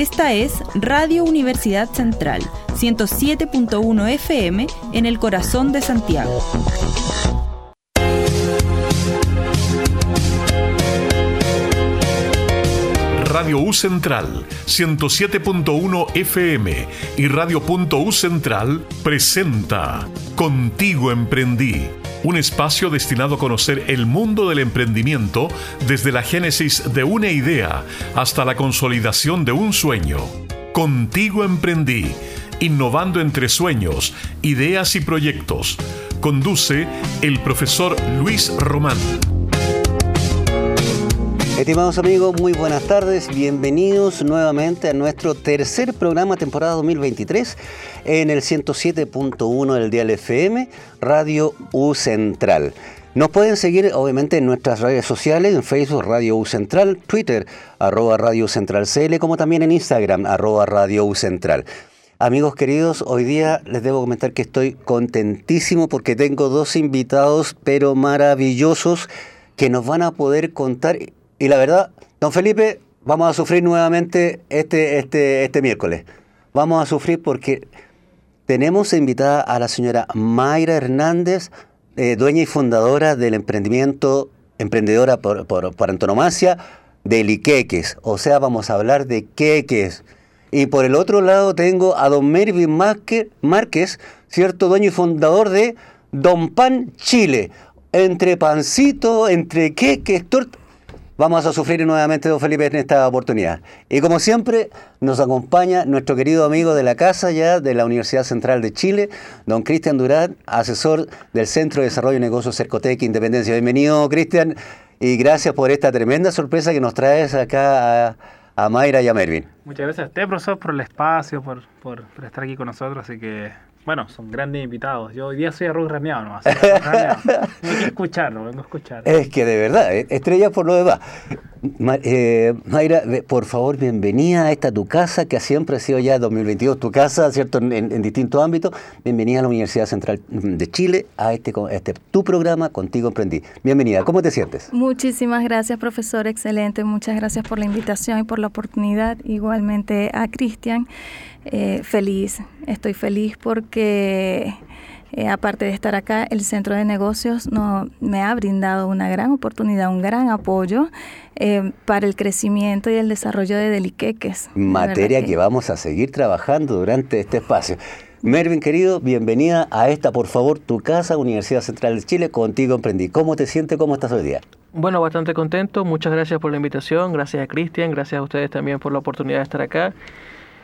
Esta es Radio Universidad Central, 107.1 FM en el corazón de Santiago. Radio U Central 107.1 FM y Radio.U Central presenta Contigo Emprendí, un espacio destinado a conocer el mundo del emprendimiento desde la génesis de una idea hasta la consolidación de un sueño. Contigo Emprendí, innovando entre sueños, ideas y proyectos. Conduce el profesor Luis Román. Estimados amigos, muy buenas tardes. Bienvenidos nuevamente a nuestro tercer programa temporada 2023 en el 107.1 del Dial FM, Radio U Central. Nos pueden seguir obviamente en nuestras redes sociales, en Facebook Radio U Central, Twitter arroba Radio Central CL, como también en Instagram arroba Radio U Central. Amigos queridos, hoy día les debo comentar que estoy contentísimo porque tengo dos invitados pero maravillosos que nos van a poder contar y la verdad, don Felipe, vamos a sufrir nuevamente este, este, este miércoles. Vamos a sufrir porque tenemos invitada a la señora Mayra Hernández, eh, dueña y fundadora del emprendimiento, emprendedora por, por, antonomasia, de Liqueques. O sea, vamos a hablar de queques. Y por el otro lado tengo a don Mervin Márquez, cierto dueño y fundador de Don Pan Chile. Entre pancito, entre queques, torta vamos a sufrir nuevamente, don Felipe, en esta oportunidad. Y como siempre, nos acompaña nuestro querido amigo de la casa ya de la Universidad Central de Chile, don Cristian Durán, asesor del Centro de Desarrollo de Negocios Cercotec Independencia. Bienvenido, Cristian, y gracias por esta tremenda sorpresa que nos traes acá a, Mayra y a Mervin. Muchas gracias a usted, profesor, por el espacio, por, por estar aquí con nosotros, así que bueno, son grandes invitados. Yo hoy día soy arroz rameado nomás. Vengo a escucharlo, vengo a escuchar. Es que de verdad, eh, estrella por lo demás. Eh, Mayra, por favor, bienvenida a esta tu casa, que siempre ha sido ya 2022 tu casa, ¿cierto? En, distintos ámbitos. Bienvenida a la Universidad Central de Chile, a este, este tu programa, Contigo Emprendí. Bienvenida, ¿cómo te sientes? Muchísimas gracias, profesor, excelente. Muchas gracias por la invitación y por la oportunidad. Igualmente a Cristian. Eh, feliz, estoy feliz porque eh, aparte de estar acá, el centro de negocios no, me ha brindado una gran oportunidad, un gran apoyo eh, para el crecimiento y el desarrollo de Deliqueques. Materia que... vamos a seguir trabajando durante este espacio. Mervin, querido, bienvenida a esta, por favor, tu casa, Universidad Central de Chile, contigo emprendí. ¿Cómo te sientes? ¿Cómo estás hoy día? Bueno, bastante contento. Muchas gracias por la invitación. Gracias a Cristian. Gracias a ustedes también por la oportunidad de estar acá.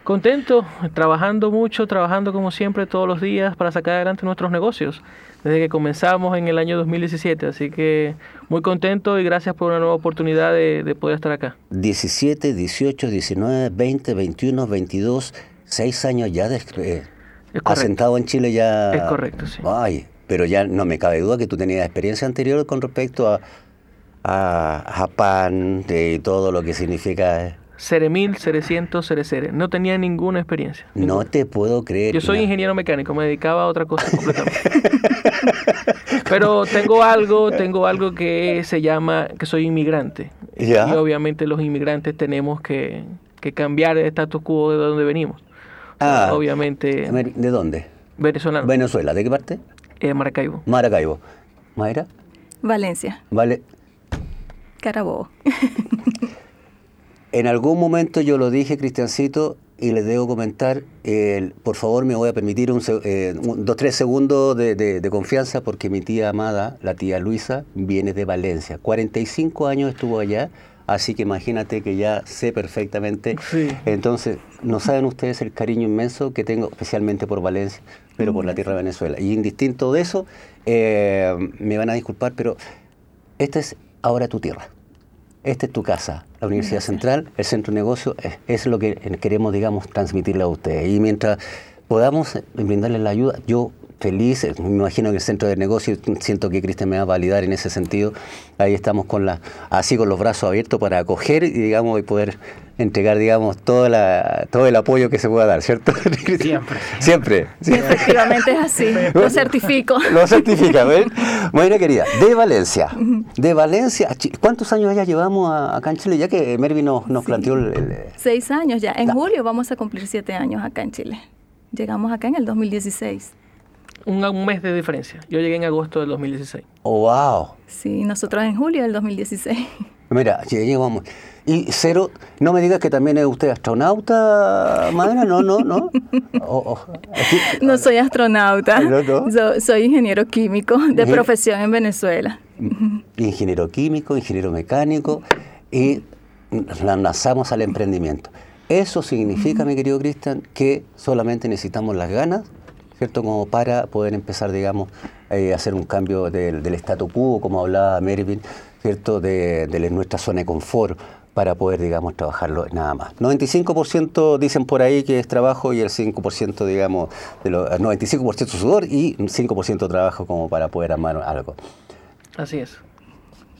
Contento, trabajando mucho, trabajando como siempre todos los días para sacar adelante nuestros negocios, desde que comenzamos en el año 2017. Así que muy contento y gracias por una nueva oportunidad de, poder estar acá. 17, 18, 19, 20, 21, 22, 6 años ya de, eh, asentado en Chile ya. Es correcto, sí. Ay, pero ya no me cabe duda que tú tenías experiencia anterior con respecto a, a Japón y todo lo que significa eh, Ceremil, Cerecientos, Cerecere. No tenía ninguna experiencia. No te puedo creer. Yo soy ingeniero mecánico, me dedicaba a otra cosa completamente. Pero tengo algo, tengo algo que se llama que soy inmigrante. Y obviamente los inmigrantes tenemos que, cambiar el status quo de donde venimos. Ah, obviamente. ¿De dónde? Venezolano. Venezuela, ¿de qué parte? Eh, Maracaibo. Maracaibo. ¿Mayra? Valencia. Vale. Carabobo. En algún momento yo lo dije, Cristiancito, y les debo comentar, por favor me voy a permitir un, eh, dos, tres segundos de, confianza porque mi tía amada, la tía Luisa, viene de Valencia. 45 años estuvo allá, así que imagínate que ya sé perfectamente. Entonces, no saben ustedes el cariño inmenso que tengo, especialmente por Valencia, pero por la tierra de Venezuela. Y indistinto de eso, eh, me van a disculpar, pero esta es ahora tu tierra esta es tu casa, la Universidad Central, el centro de negocio, es, lo que queremos, digamos, transmitirle a ustedes. Y mientras podamos brindarles la ayuda, yo feliz, eh, me imagino que el centro de negocio, siento que Cristian me va a validar en ese sentido, ahí estamos con la, así con los brazos abiertos para acoger y digamos y poder entregar digamos toda la, todo el apoyo que se pueda dar, ¿cierto? Siempre. Siempre. Efectivamente es así, lo certifico. Lo certifica, ¿ven? Bueno, querida, de Valencia, de Valencia, ¿cuántos años ya llevamos acá en Chile? Ya que Mervi nos, nos planteó el, Seis años ya, en julio vamos a cumplir siete años acá en Chile. Llegamos acá en el 2016 un, mes de diferencia. Yo llegué en agosto del 2016. Oh, wow. Sí, nosotros en julio del 2016. Mira, llegamos. Y Cero, no me digas que también es usted astronauta, madre, no, no, no. no soy astronauta, soy ingeniero químico de profesión en Venezuela. Ingeniero químico, ingeniero mecánico y lanzamos al emprendimiento. Eso significa, mi querido Cristian, que solamente necesitamos las ganas, ¿cierto? Como para poder empezar, digamos, eh, a hacer un cambio del, del statu quo, como hablaba Mervyn, ¿cierto? De, de, nuestra zona de confort para poder, digamos, trabajarlo nada más. 95% dicen por ahí que es trabajo y el 5%, digamos, de lo, 95% sudor y 5% trabajo como para poder armar algo. Así es.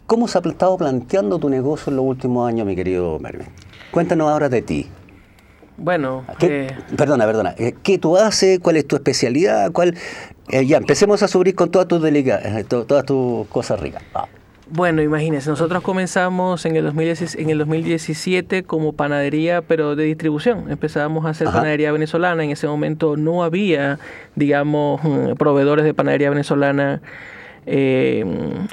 ¿Cómo se ha estado planteando tu negocio en los últimos años, mi querido Mervyn? Cuéntanos ahora de ti. Bueno, eh, perdona, perdona. Eh, ¿Qué tú haces? ¿Cuál es tu especialidad? ¿Cuál? Eh, ya, empecemos a subir con todas tus todas tus cosas ricas. Bueno, imagínense, nosotros comenzamos en el, 2017, en el 2017 como panadería, pero de distribución. Empezamos a hacer panadería venezolana. En ese momento no había, digamos, mm, proveedores de panadería venezolana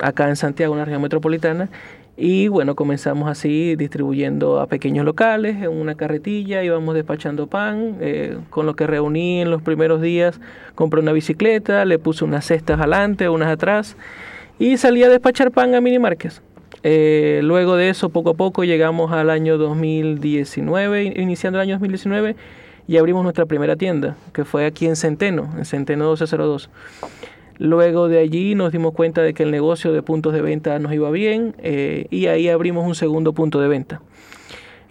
acá en Santiago, en la región metropolitana. Y bueno, comenzamos así distribuyendo a pequeños locales en una carretilla, íbamos despachando pan, eh, con lo que reuní en los primeros días, compré una bicicleta, le puse unas cestas adelante, unas atrás y salí a despachar pan a mini eh, luego de eso, poco a poco, llegamos al año 2019, iniciando el año 2019, y abrimos nuestra primera tienda, que fue aquí en Centeno, en Centeno 1202. Luego de allí nos dimos cuenta de que el negocio de puntos de venta nos iba bien eh, y ahí abrimos un segundo punto de venta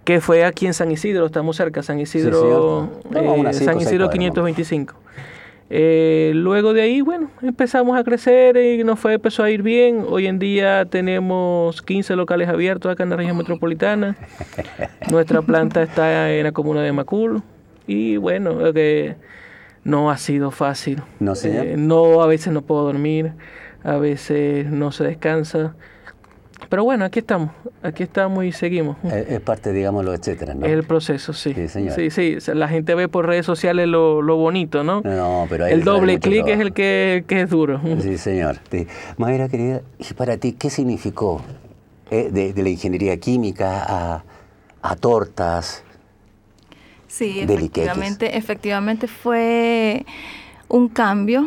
que fue aquí en San Isidro, estamos cerca, San Isidro, eh, San Isidro 525. Eh, luego de ahí, bueno, empezamos a crecer y nos fue, empezó a ir bien. Hoy en día tenemos 15 locales abiertos acá en la región metropolitana. Nuestra planta está en la comuna de Macul. Y bueno, que no ha sido fácil. No, eh, no, a veces no puedo dormir, a veces no se descansa. Pero bueno, aquí estamos, aquí estamos y seguimos. Es, parte, digámoslo, etcétera, ¿no? Es el proceso, sí. Sí, sí, la gente ve por redes sociales lo, lo bonito, ¿no? No, pero El doble clic es el que, que, es duro. Sí, señor. Mayra, querida, ¿y para ti qué significó eh, de, de, la ingeniería química a, a tortas, Sí, efectivamente, efectivamente fue un cambio,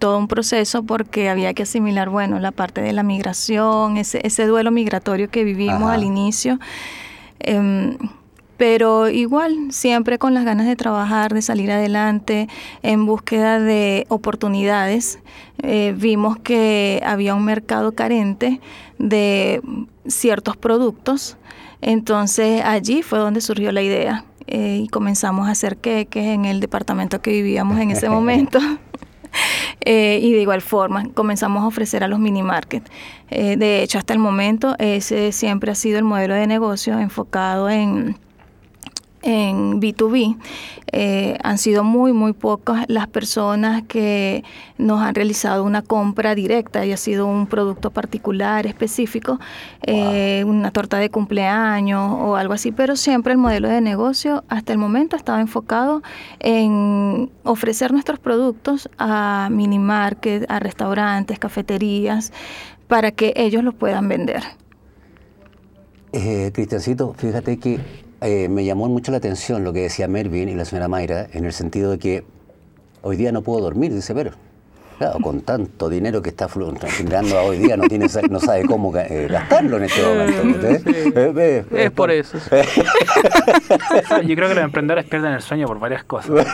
todo un proceso porque había que asimilar, bueno, la parte de la migración, ese, ese duelo migratorio que vivimos al inicio. Em, pero igual, siempre con las ganas de trabajar, de salir adelante, en búsqueda de oportunidades, eh, vimos que había un mercado carente de ciertos productos, entonces allí fue donde surgió la idea. Eh, y comenzamos a hacer queques en el departamento que vivíamos en ese momento. Eh, y de igual forma comenzamos a ofrecer a los mini market. Eh, de hecho, hasta el momento ese siempre ha sido el modelo de negocio enfocado en en B2B. Eh, han sido muy, muy pocas las personas que nos han realizado una compra directa y ha sido un producto particular, específico, eh, una torta de cumpleaños o algo así, pero siempre el modelo de negocio hasta el momento estaba enfocado en ofrecer nuestros productos a mini market, a restaurantes, cafeterías, para que ellos los puedan vender. Eh, Cristiancito, fíjate que eh, me llamó mucho la atención lo que decía Mervin y la señora Mayra, en el sentido de que hoy día no puedo dormir, dice, pero Claro, con tanto dinero que está generando hoy día, no, tiene, no sabe cómo eh, gastarlo en este momento. Eh, es por eso. Yo creo que los emprendedores pierden el sueño por varias cosas.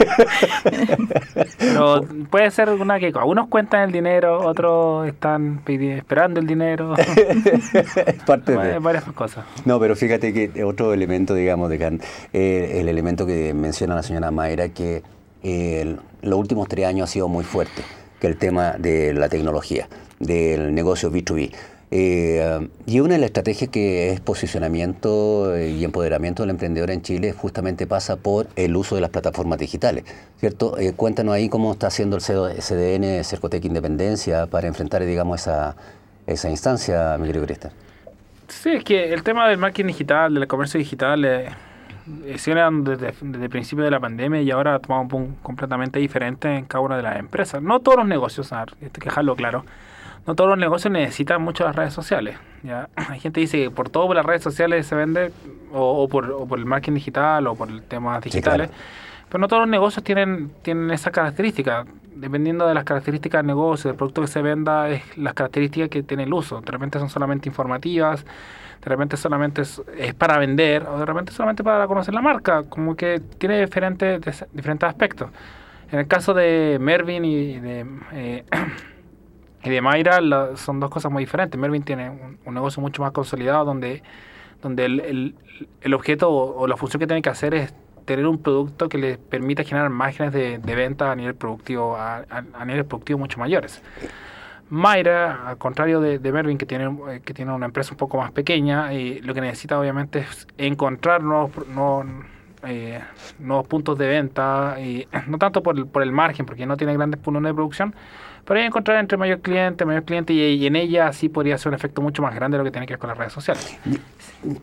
Pero puede ser una que algunos cuentan el dinero, otros están esperando el dinero. es parte de varias cosas. No, pero fíjate que otro elemento, digamos, de el elemento que menciona la señora Mayra, que eh, los últimos tres años ha sido muy fuerte, que el tema de la tecnología, del negocio B2B. Eh, y una de las estrategias que es posicionamiento eh, y empoderamiento del emprendedor en Chile justamente pasa por el uso de las plataformas digitales, ¿cierto? Eh, cuéntanos ahí cómo está haciendo el CDN, Cercotec Independencia, para enfrentar, digamos, esa, esa instancia, mi querido Cristian. Sí, es que el tema del marketing digital, del comercio digital, eh, desde, desde el principio de la pandemia y ahora ha tomado un punto completamente diferente en cada una de las empresas. No todos los negocios, hay que dejarlo claro no todos los negocios necesitan mucho las redes sociales. ¿ya? Hay gente que dice que por todo por las redes sociales se vende, o, por, el marketing digital, o por el temas digitales. Pero no todos los negocios tienen, tienen esa característica. Dependiendo de las características del negocio, del producto que se venda, es las características que tiene el uso. De repente son solamente informativas, de repente solamente es, para vender, o de repente solamente para conocer la marca. Como que tiene diferentes, diferentes aspectos. En el caso de Mervin y de... Eh, y de Mayra son dos cosas muy diferentes. Mervin tiene un, negocio mucho más consolidado donde, donde el, el, objeto o, la función que tiene que hacer es tener un producto que le permita generar márgenes de, de venta a nivel productivo a, a, nivel productivo mucho mayores. Mayra, al contrario de, de, Mervin, que tiene, que tiene una empresa un poco más pequeña, y lo que necesita obviamente es encontrar nuevos, eh, nuevos puntos de venta, y no tanto por el, por el margen, porque no tiene grandes puntos de producción, pero hay encontrar entre mayor cliente, mayor cliente y, en ella sí podría ser un efecto mucho más grande de lo que tiene que ver con las redes sociales.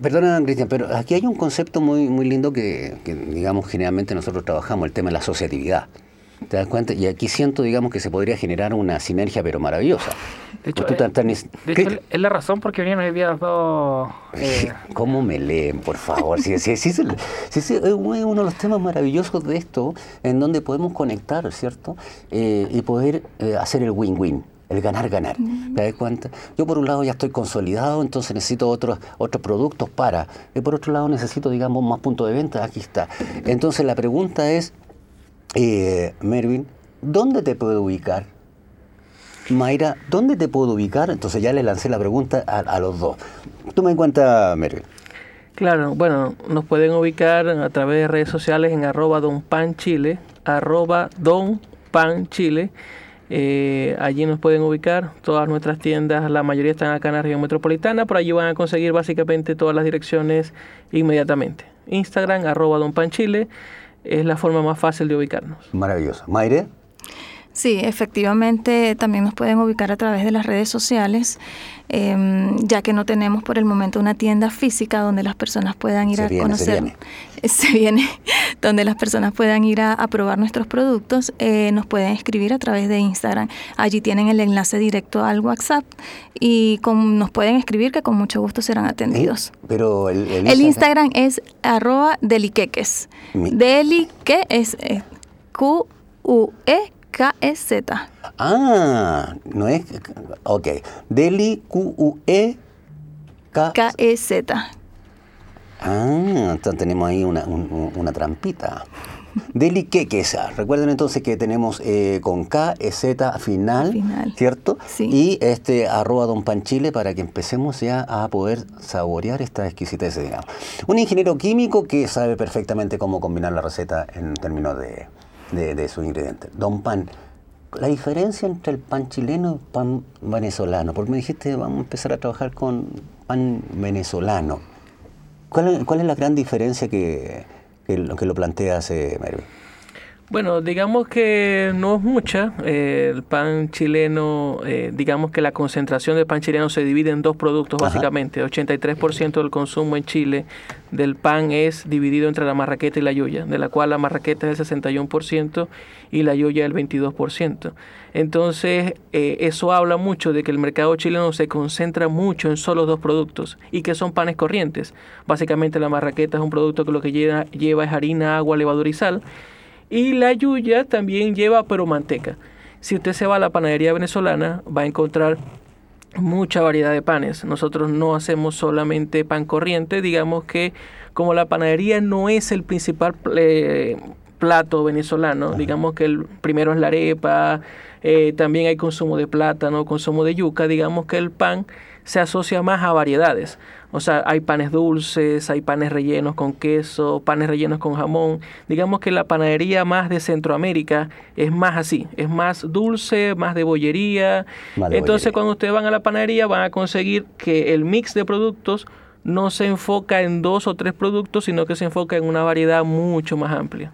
Perdona, Cristian, pero aquí hay un concepto muy, muy lindo que, digamos, generalmente nosotros trabajamos, el tema de la asociatividad. ¿Te das cuenta? Y aquí siento, digamos, que se podría generar una sinergia, pero maravillosa. De hecho, eh, es la razón porque venían hoy día dos... Eh... ¿Cómo me leen, por favor? sí, sí, sí, sí, es uno de los temas maravillosos de esto, en donde podemos conectar, ¿cierto? Eh, y poder eh, hacer el win-win el ganar-ganar. ¿Te das cuenta? Yo por un lado ya estoy consolidado, entonces necesito otros, otros productos para. Y por otro lado necesito, digamos, más puntos de venta. Aquí está. Entonces la pregunta es, eh, Mervin, ¿dónde te puedo ubicar? Mayra, ¿dónde te puedo ubicar? Entonces ya le lancé la pregunta a, los dos. Tú me cuenta, Mervin. Claro, bueno, nos pueden ubicar a través de redes sociales en arroba donpanchile, arroba donpanchile. Eh, allí nos pueden ubicar todas nuestras tiendas, la mayoría están acá en la región metropolitana, por allí van a conseguir básicamente todas las direcciones inmediatamente. Instagram, arroba donpanchile es la forma más fácil de ubicarnos. Maravilloso. Maire. Sí, efectivamente también nos pueden ubicar a través de las redes sociales, em, ya que no tenemos por el momento una tienda física donde las personas puedan ir a conocer. Se viene. se viene. donde las personas puedan ir a, probar nuestros productos. Eh, nos pueden escribir a través de Instagram. Allí tienen el enlace directo al WhatsApp y nos pueden escribir que con mucho gusto serán atendidos. Pero el, el, Instagram... es arroba deliqueques. Deli que es eh, Q-U-E K-E-Z. Ah, no es. Ok. Deli Q-U-E K-E-Z. Ah, entonces tenemos ahí una, una trampita. Deli Quequesa. Recuerden entonces que tenemos eh, con K, E, Z final, final. ¿cierto? Sí. Y este arroba Don Panchile para que empecemos ya a poder saborear esta exquisitez, digamos. Un ingeniero químico que sabe perfectamente cómo combinar la receta en términos de, de, de sus ingredientes. Don Pan, la diferencia entre el pan chileno y el pan venezolano, porque me dijiste vamos a empezar a trabajar con pan venezolano. ¿Cuál, cuál es la gran diferencia que, que, que lo planteas, eh, bueno, digamos que no es mucha. Eh, el pan chileno, eh, digamos que la concentración del pan chileno se divide en dos productos básicamente. 83% del consumo en Chile del pan es dividido entre la marraqueta y la yuya, de la cual la marraqueta es el 61% y la yuya el 22%. Entonces, eh, eso habla mucho de que el mercado chileno se concentra mucho en solo dos productos y que son panes corrientes. Básicamente la marraqueta es un producto que lo que lleva, lleva es harina, agua, levadura y sal y la yuya también lleva pero manteca. Si usted se va a la panadería venezolana, va a encontrar mucha variedad de panes. Nosotros no hacemos solamente pan corriente, digamos que como la panadería no es el principal eh, plato venezolano, digamos que el primero es la arepa, eh, también hay consumo de plátano, consumo de yuca, digamos que el pan se asocia más a variedades. O sea, hay panes dulces, hay panes rellenos con queso, panes rellenos con jamón. Digamos que la panadería más de Centroamérica es más así, es más dulce, más de bollería. Entonces, cuando ustedes van a la panadería van a conseguir que el mix de productos no se enfoca en dos o tres productos, sino que se enfoca en una variedad mucho más amplia.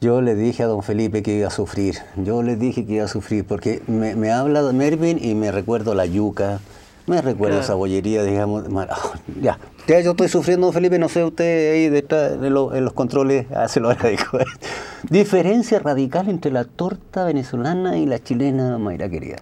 Yo le dije a don Felipe que iba a sufrir, yo le dije que iba a sufrir, porque me, me habla de Mervin y me recuerdo la yuca, me recuerdo esa bollería, digamos, oh, ya, ya yo estoy sufriendo, Felipe, no sé usted ahí detrás en los controles, hace lo agradezco. Diferencia radical entre la torta venezolana y la chilena, Mayra querida.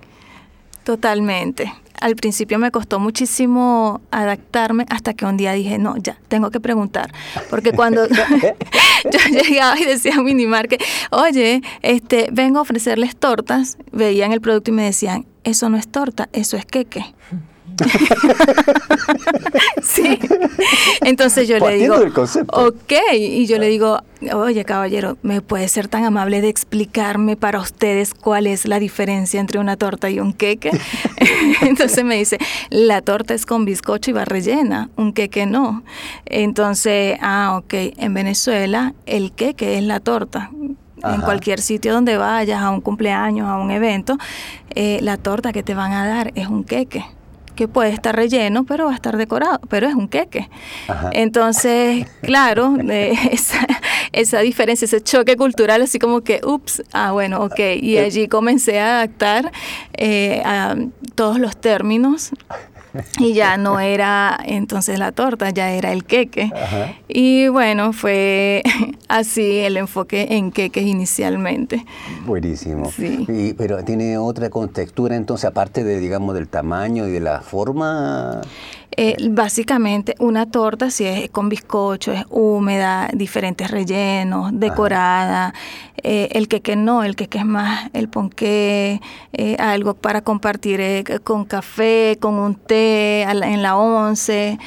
Totalmente. Al principio me costó muchísimo adaptarme hasta que un día dije, no, ya, tengo que preguntar. Porque cuando yo llegaba y decía a Minimar que, oye, este, vengo a ofrecerles tortas, veían el producto y me decían, eso no es torta, eso es queque. sí. Entonces yo le digo, ok, y yo le digo, oye caballero, ¿me puede ser tan amable de explicarme para ustedes cuál es la diferencia entre una torta y un queque? Entonces me dice, la torta es con bizcocho y va rellena, un queque no. Entonces, ah, ok, en Venezuela el queque es la torta, en cualquier sitio donde vayas, a un cumpleaños, a un evento, eh, la torta que te van a dar es un queque que puede estar relleno, pero va a estar decorado, pero es un queque. Entonces, claro, esa, esa, diferencia, ese choque cultural, así como que, ups, ah, bueno, ok. Y eh. allí comencé a adaptar eh, a todos los términos y ya no era entonces la torta, ya era el queque. Y bueno, fue así el enfoque en queques inicialmente. Buenísimo. Sí. pero tiene otra contextura entonces, aparte de, digamos, del tamaño y de la forma. Eh, básicamente una torta si es con bizcocho, es húmeda, diferentes rellenos, decorada. Eh, el queque no, el queque es más el ponqué, eh, algo para compartir con café, con un té en la once.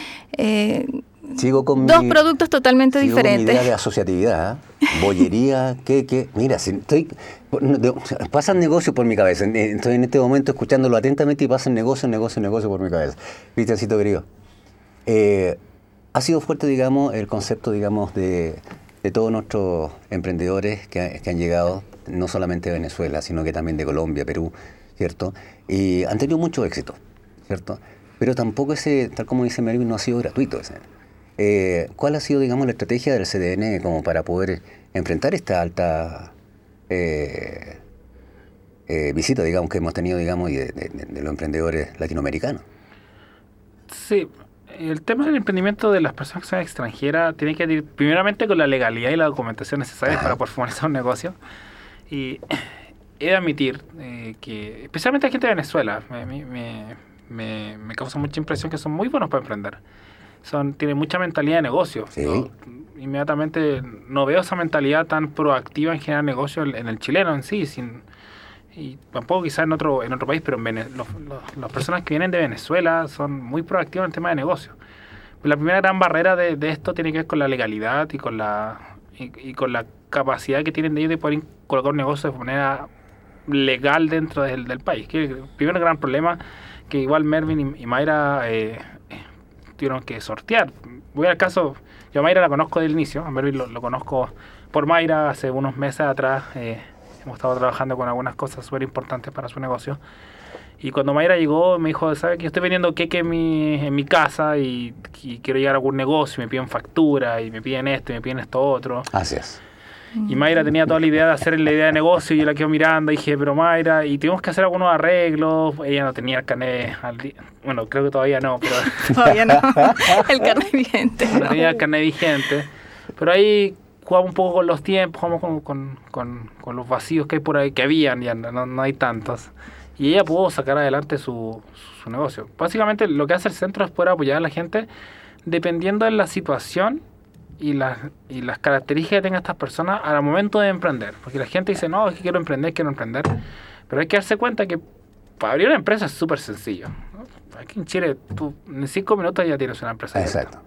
Sigo con Dos productos totalmente sigo diferentes. Con mi idea de asociatividad, bollería, queque. Mira, si estoy, pasan negocios por mi cabeza. Estoy en este momento escuchándolo atentamente y pasan negocios, negocios, negocios por mi cabeza. Cristiancito querido. Eh, ha sido fuerte, digamos, el concepto, digamos, de, de todos nuestros emprendedores que, que, han llegado, no solamente de Venezuela, sino que también de Colombia, Perú, ¿cierto? Y han tenido mucho éxito, ¿cierto? Pero tampoco ese, tal como dice Melvin, no ha sido gratuito. Ese. Eh, ¿Cuál ha sido, digamos, la estrategia del CDN como para poder enfrentar esta alta eh, eh, visita, digamos, que hemos tenido, digamos, de, de, los emprendedores latinoamericanos? Sí, el tema del emprendimiento de las personas que son extranjeras tiene que ir primeramente con la legalidad y la documentación necesaria para poder formalizar un negocio. Y he de admitir que, especialmente la gente de Venezuela, me, me, me, me causa mucha impresión que son muy buenos para emprender son tienen mucha mentalidad de negocio. inmediatamente no veo esa mentalidad tan proactiva en generar negocio en el chileno en sí, sin, y tampoco quizás en otro en otro país, pero en las personas que vienen de Venezuela son muy proactivas en el tema de negocio. La primera gran barrera de, esto tiene que ver con la legalidad y con la y, con la capacidad que tienen de ellos de poder colocar un negocio de manera legal dentro del, del país. Que el primer gran problema que igual Mervin y, Mayra eh, tuvieron que sortear. Voy al caso, yo a Mayra la conozco del inicio, a Mervyn lo, conozco por Mayra hace unos meses atrás. Eh, hemos estado trabajando con algunas cosas súper importantes para su negocio. Y cuando Mayra llegó, me dijo, ¿sabe que yo estoy vendiendo queque en mi, en mi casa y, quiero llegar a algún negocio, y me piden factura, y me piden esto, y me piden esto otro? Así es. Y Mayra tenía toda la idea de hacer la idea de negocio y yo la quedo mirando y dije, pero Mayra, y tuvimos que hacer algunos arreglos. Ella no tenía el carnet al día. Bueno, creo que todavía no, pero. todavía no. el carnet vigente. No tenía el carnet vigente. Pero ahí jugamos un poco con los tiempos, jugamos con, con, con, con, los vacíos que hay por ahí, que habían, ya no, no hay tantos. Y ella pudo sacar adelante su, su negocio. Básicamente lo que hace el centro es poder apoyar a la gente dependiendo de la situación y las, y las características que tengan estas personas al momento de emprender. Porque la gente dice, no, es que quiero emprender, quiero emprender. Pero hay que darse cuenta que para abrir una empresa es súper sencillo. Aquí en Chile, tú en cinco minutos ya tienes una empresa. Exacto.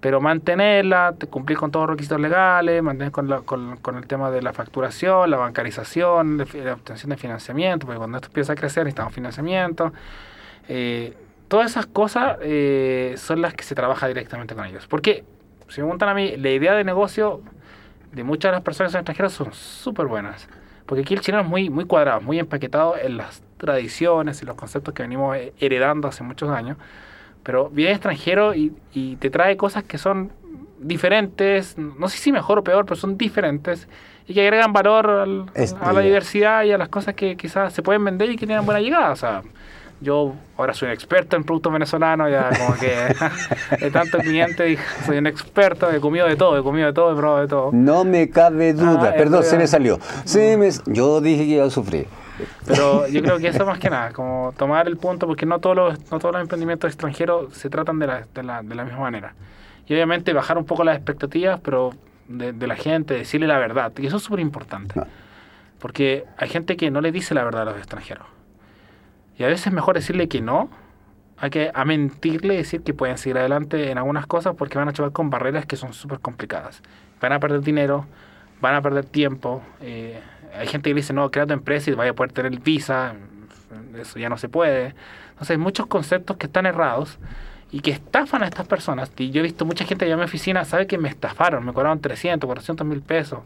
Pero mantenerla, cumplir con todos los requisitos legales, mantener con, la, con, con, el tema de la facturación, la bancarización, la obtención de financiamiento, porque cuando esto empieza a crecer necesitamos financiamiento. Eh, todas esas cosas eh, son las que se trabaja directamente con ellos. Porque, si me preguntan a mí, la idea de negocio de muchas de las personas extranjeras son súper buenas. Porque aquí el chileno es muy, muy cuadrado, muy empaquetado en las tradiciones y los conceptos que venimos heredando hace muchos años. Pero viene extranjero y, y te trae cosas que son diferentes, no sé si mejor o peor, pero son diferentes y que agregan valor a la diversidad y a las cosas que quizás se pueden vender y que tienen buena llegada. O sea, yo ahora soy un experto en productos venezolanos, ya como que de tanto cliente soy un experto, he comido de todo, he comido de todo, he probado de todo. No me cabe duda, ah, perdón, se me salió. Se me, yo dije que iba a sufrir. Pero yo creo que eso más que nada, como tomar el punto, porque no todos los, no todos los emprendimientos extranjeros se tratan de la, de la, de la misma manera. Y obviamente bajar un poco las expectativas, pero de, de la gente, decirle la verdad. Y eso es súper importante. Ah. Porque hay gente que no le dice la verdad a los extranjeros. Y a veces es mejor decirle que no, hay que a mentirle y decir que pueden seguir adelante en algunas cosas porque van a chocar con barreras que son súper complicadas. Van a perder dinero, van a perder tiempo. Eh, hay gente que dice, no, crea tu empresa y vaya a poder tener visa. Eso ya no se puede. Entonces hay muchos conceptos que están errados y que estafan a estas personas. Y yo he visto mucha gente allá en mi oficina, sabe que me estafaron, me cobraron 300, 400 mil pesos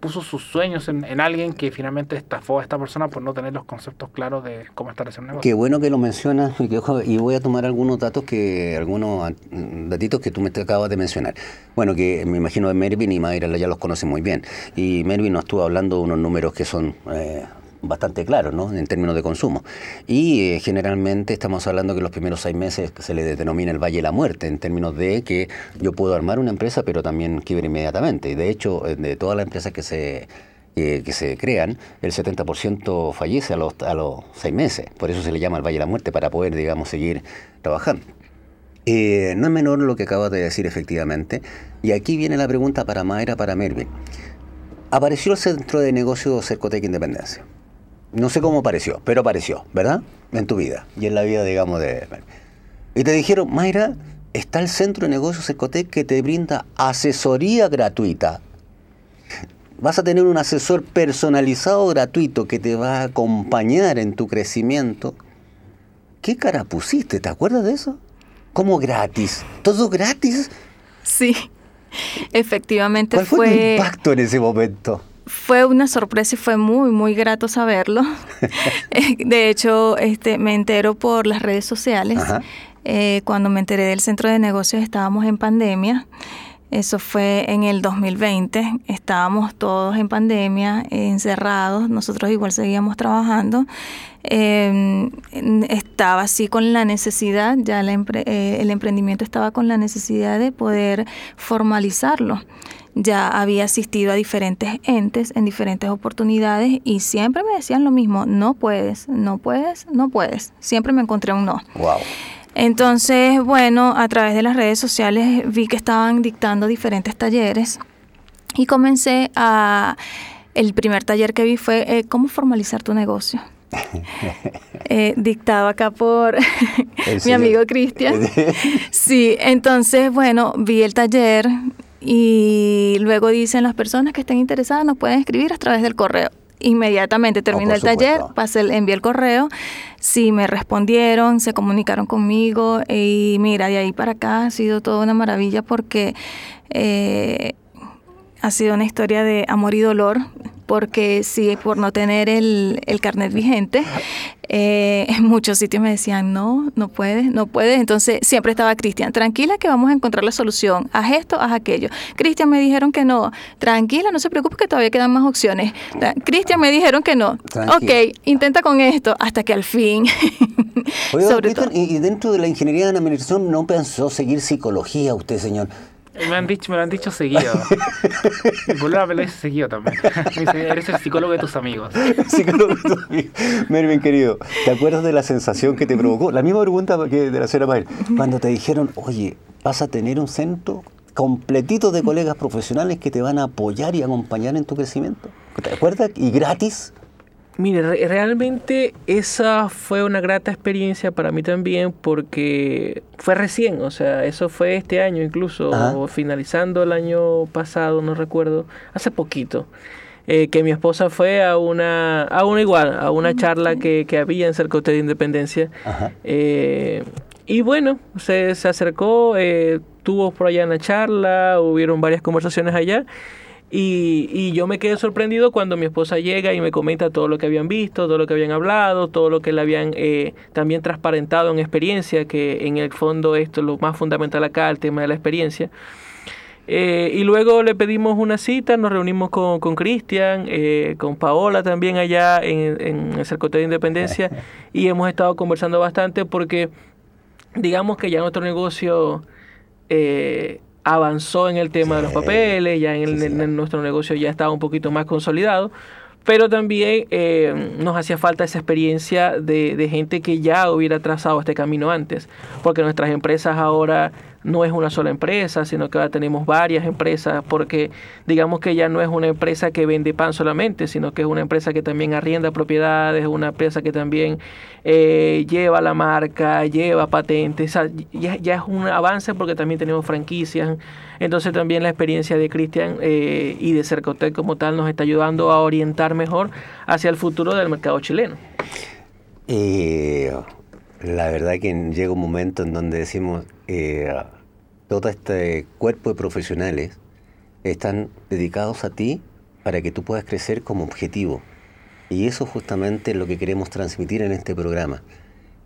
puso sus sueños en, alguien que finalmente estafó a esta persona por no tener los conceptos claros de cómo establecer un negocio. Qué bueno que lo mencionas y, voy a tomar algunos datos que, algunos datitos que tú me acabas de mencionar. Bueno, que me imagino de Mervin y Mayra ya los conoce muy bien. Y Mervin nos estuvo hablando de unos números que son eh, bastante claro ¿no? en términos de consumo. Y eh, generalmente estamos hablando que los primeros seis meses se le denomina el Valle de la Muerte, en términos de que yo puedo armar una empresa, pero también quiebre inmediatamente. De hecho, eh, de todas las empresas que se, eh, que se crean, el 70% fallece a los, a los seis meses. Por eso se le llama el Valle de la Muerte, para poder, digamos, seguir trabajando. no es menor lo que acabas de decir, efectivamente. Y aquí viene la pregunta para Mayra, para Mervin. Apareció el centro de negocio Cercotec Independencia. No sé cómo apareció, pero apareció, ¿verdad? En tu vida y en la vida, digamos, de... Y te dijeron, Mayra, está el Centro de Negocios Ecotec que te brinda asesoría gratuita. Vas a tener un asesor personalizado gratuito que te va a acompañar en tu crecimiento. ¿Qué cara pusiste? ¿Te acuerdas de eso? ¿Cómo gratis? ¿Todo gratis? Sí, efectivamente ¿Cuál fue, el impacto en ese momento? Fue una sorpresa y fue muy, muy grato saberlo. Eh, de hecho, este, me entero por las redes sociales. Eh, cuando me enteré del centro de negocios estábamos en pandemia. Eso fue en el 2020. Estábamos todos en pandemia, encerrados. Nosotros igual seguíamos trabajando. Em, estaba así con la necesidad, ya eh, el emprendimiento estaba con la necesidad de poder formalizarlo ya había asistido a diferentes entes en diferentes oportunidades y siempre me decían lo mismo, no puedes, no puedes, no puedes. Siempre me encontré un no. Wow. Entonces, bueno, a través de las redes sociales vi que estaban dictando diferentes talleres y comencé a... El primer taller que vi fue eh, cómo formalizar tu negocio. Eh, dictado acá por mi amigo Cristian. sí, entonces, bueno, vi el taller, y luego dicen las personas que estén interesadas nos pueden escribir a través del correo. Inmediatamente termina oh, el taller, pasé, envié el correo, sí me respondieron, se comunicaron conmigo y mira, de ahí para acá ha sido toda una maravilla porque eh, ha sido una historia de amor y dolor porque sí, por no tener el, el carnet vigente, eh, en muchos sitios me decían, no, no puedes, no puedes. Entonces siempre estaba Cristian, tranquila que vamos a encontrar la solución, haz esto, haz aquello. Cristian me dijeron que no, tranquila, no se preocupe que todavía quedan más opciones. Cristian me dijeron que no, ok, intenta con esto, hasta que al fin... Oye, y dentro de la ingeniería de la administración no pensó seguir psicología usted, señor. Me han dicho, me lo han dicho seguido. Mi me lo dice seguido también. Me dice, eres el psicólogo de tus amigos. psicólogo de tus amigos. Mervin, querido, ¿te acuerdas de la sensación que te provocó? La misma pregunta que de la señora Mael. Cuando te dijeron, oye, vas a tener un centro completito de colegas profesionales que te van a apoyar y acompañar en tu crecimiento. ¿Te acuerdas? Y gratis. Mire, realmente esa fue una grata experiencia para mí también porque fue recién, o sea, eso fue este año incluso, finalizando el año pasado, no recuerdo, hace poquito. Eh, que mi esposa fue a una, a una igual, a una charla que, que había en Cercote de Independencia. Eh, y bueno, se, se acercó, eh, tuvo por allá una charla, hubieron varias conversaciones allá. Y, y, yo me quedé sorprendido cuando mi esposa llega y me comenta todo lo que habían visto, todo lo que habían hablado, todo lo que le habían eh, también transparentado en experiencia, que en el fondo esto es lo más fundamental acá, el tema de la experiencia. Eh, y luego le pedimos una cita, nos reunimos con Cristian, eh, con Paola también allá en, en el Cercote de Independencia y hemos estado conversando bastante porque digamos que ya nuestro negocio eh, avanzó en el tema de los papeles, ya en, nuestro negocio ya estaba un poquito más consolidado, pero también eh, nos hacía falta esa experiencia de, de gente que ya hubiera trazado este camino antes, porque nuestras empresas ahora no es una sola empresa, sino que ahora tenemos varias empresas, porque digamos que ya no es una empresa que vende pan solamente, sino que es una empresa que también arrienda propiedades, una empresa que también eh, lleva la marca, lleva patentes, ya, es un avance porque también tenemos franquicias, entonces también la experiencia de Cristian eh, y de Cercotec como tal nos está ayudando a orientar mejor hacia el futuro del mercado chileno. Eh, la verdad que llega un momento en donde decimos, eh, todo este cuerpo de profesionales están dedicados a ti para que tú puedas crecer como objetivo. Y eso justamente es lo que queremos transmitir en este programa.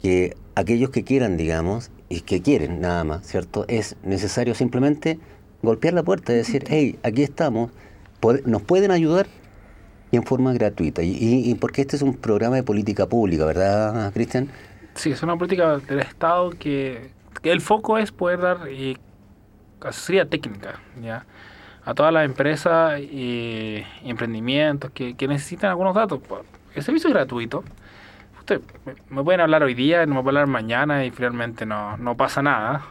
Que aquellos que quieran, digamos, y que quieren nada más, ¿cierto? Es necesario simplemente golpear la puerta y decir, hey, aquí estamos, nos pueden ayudar y en forma gratuita. Y, y porque este es un programa de política pública, ¿verdad, Cristian? Sí, es una política del Estado que el foco es poder dar eh, asesoría técnica ¿ya? a todas las empresas y, emprendimientos que, necesitan algunos datos. El servicio es gratuito. Usted me pueden hablar hoy día, no me pueden hablar mañana y finalmente no, no pasa nada.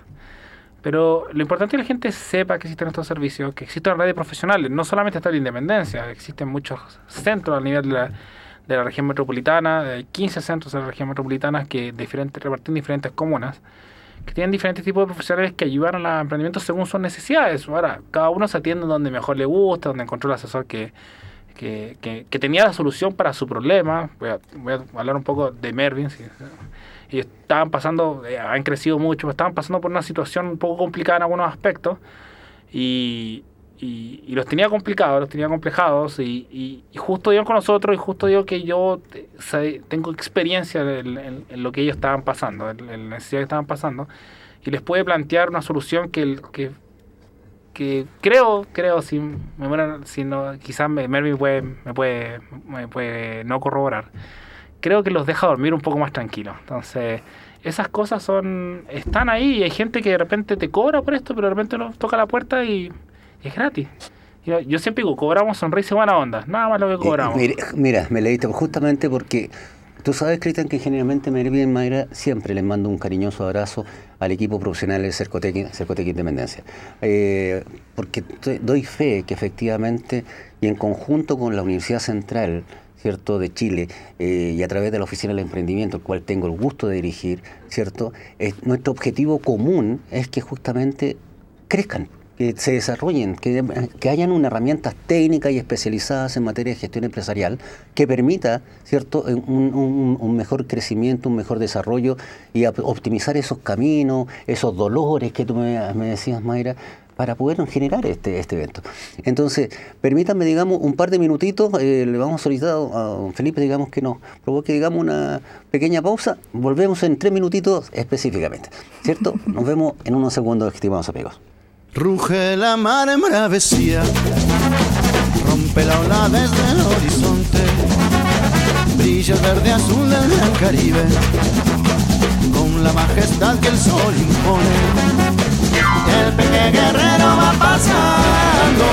Pero lo importante es que la gente sepa que existen estos servicios, que existen redes profesionales. No solamente está la Independencia, existen muchos centros a nivel de la, de la región metropolitana, hay 15 centros de la región metropolitana que diferentes, reparten diferentes comunas que tienen diferentes tipos de profesionales que ayudan a los emprendimientos según sus necesidades. Ahora, cada uno se atiende donde mejor le gusta, donde encontró el asesor que, que, que, tenía la solución para su problema. Voy a, voy a hablar un poco de Mervin. y estaban pasando, eh, han crecido mucho, estaban pasando por una situación un poco complicada en algunos aspectos. Y, y, los tenía complicados, los tenía complejados y, justo dio con nosotros y justo dio que yo tengo experiencia en, lo que ellos estaban pasando, en, la necesidad que estaban pasando y les puede plantear una solución que, que, que creo, creo, si, si no, quizás Mervin puede, me, puede, me puede no corroborar, creo que los deja dormir un poco más tranquilos. Entonces, esas cosas son están ahí y hay gente que de repente te cobra por esto, pero de repente nos toca la puerta y es gratis. Yo, siempre digo, cobramos sonrisa y buena onda, nada más lo que cobramos. mira, me leíste justamente porque tú sabes, Cristian, que generalmente Mervin y Mayra siempre les mando un cariñoso abrazo al equipo profesional de Cercotec, Independencia. Eh, porque doy fe que efectivamente, y en conjunto con la Universidad Central, ¿cierto?, de Chile, eh, y a través de la Oficina del Emprendimiento, el cual tengo el gusto de dirigir, ¿cierto?, nuestro objetivo común es que justamente crezcan que se desarrollen, que, que, hayan unas herramientas técnicas y especializadas en materia de gestión empresarial que permita cierto un, un, mejor crecimiento, un mejor desarrollo y optimizar esos caminos, esos dolores que tú me, decías, Mayra, para poder generar este, este evento. Entonces, permítanme, digamos, un par de minutitos, eh, le vamos a solicitar a Felipe, digamos, que nos provoque, digamos, una pequeña pausa, volvemos en tres minutitos específicamente, ¿cierto? Nos vemos en unos segundos, estimados amigos. Ruge la mar embravecía, rompe la ola desde el horizonte, brilla el verde azul del gran Caribe, con la majestad que el sol impone. El pequeño guerrero va pasando,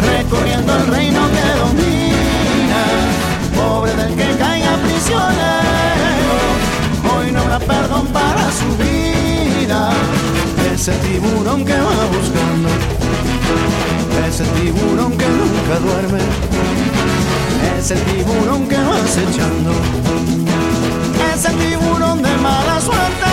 recorriendo el reino que domina, pobre del que caiga prisionero, hoy no habrá perdón para su vida ese tiburón que va buscando, ese tiburón que nunca duerme, ese tiburón que va acechando, ese tiburón de mala suerte,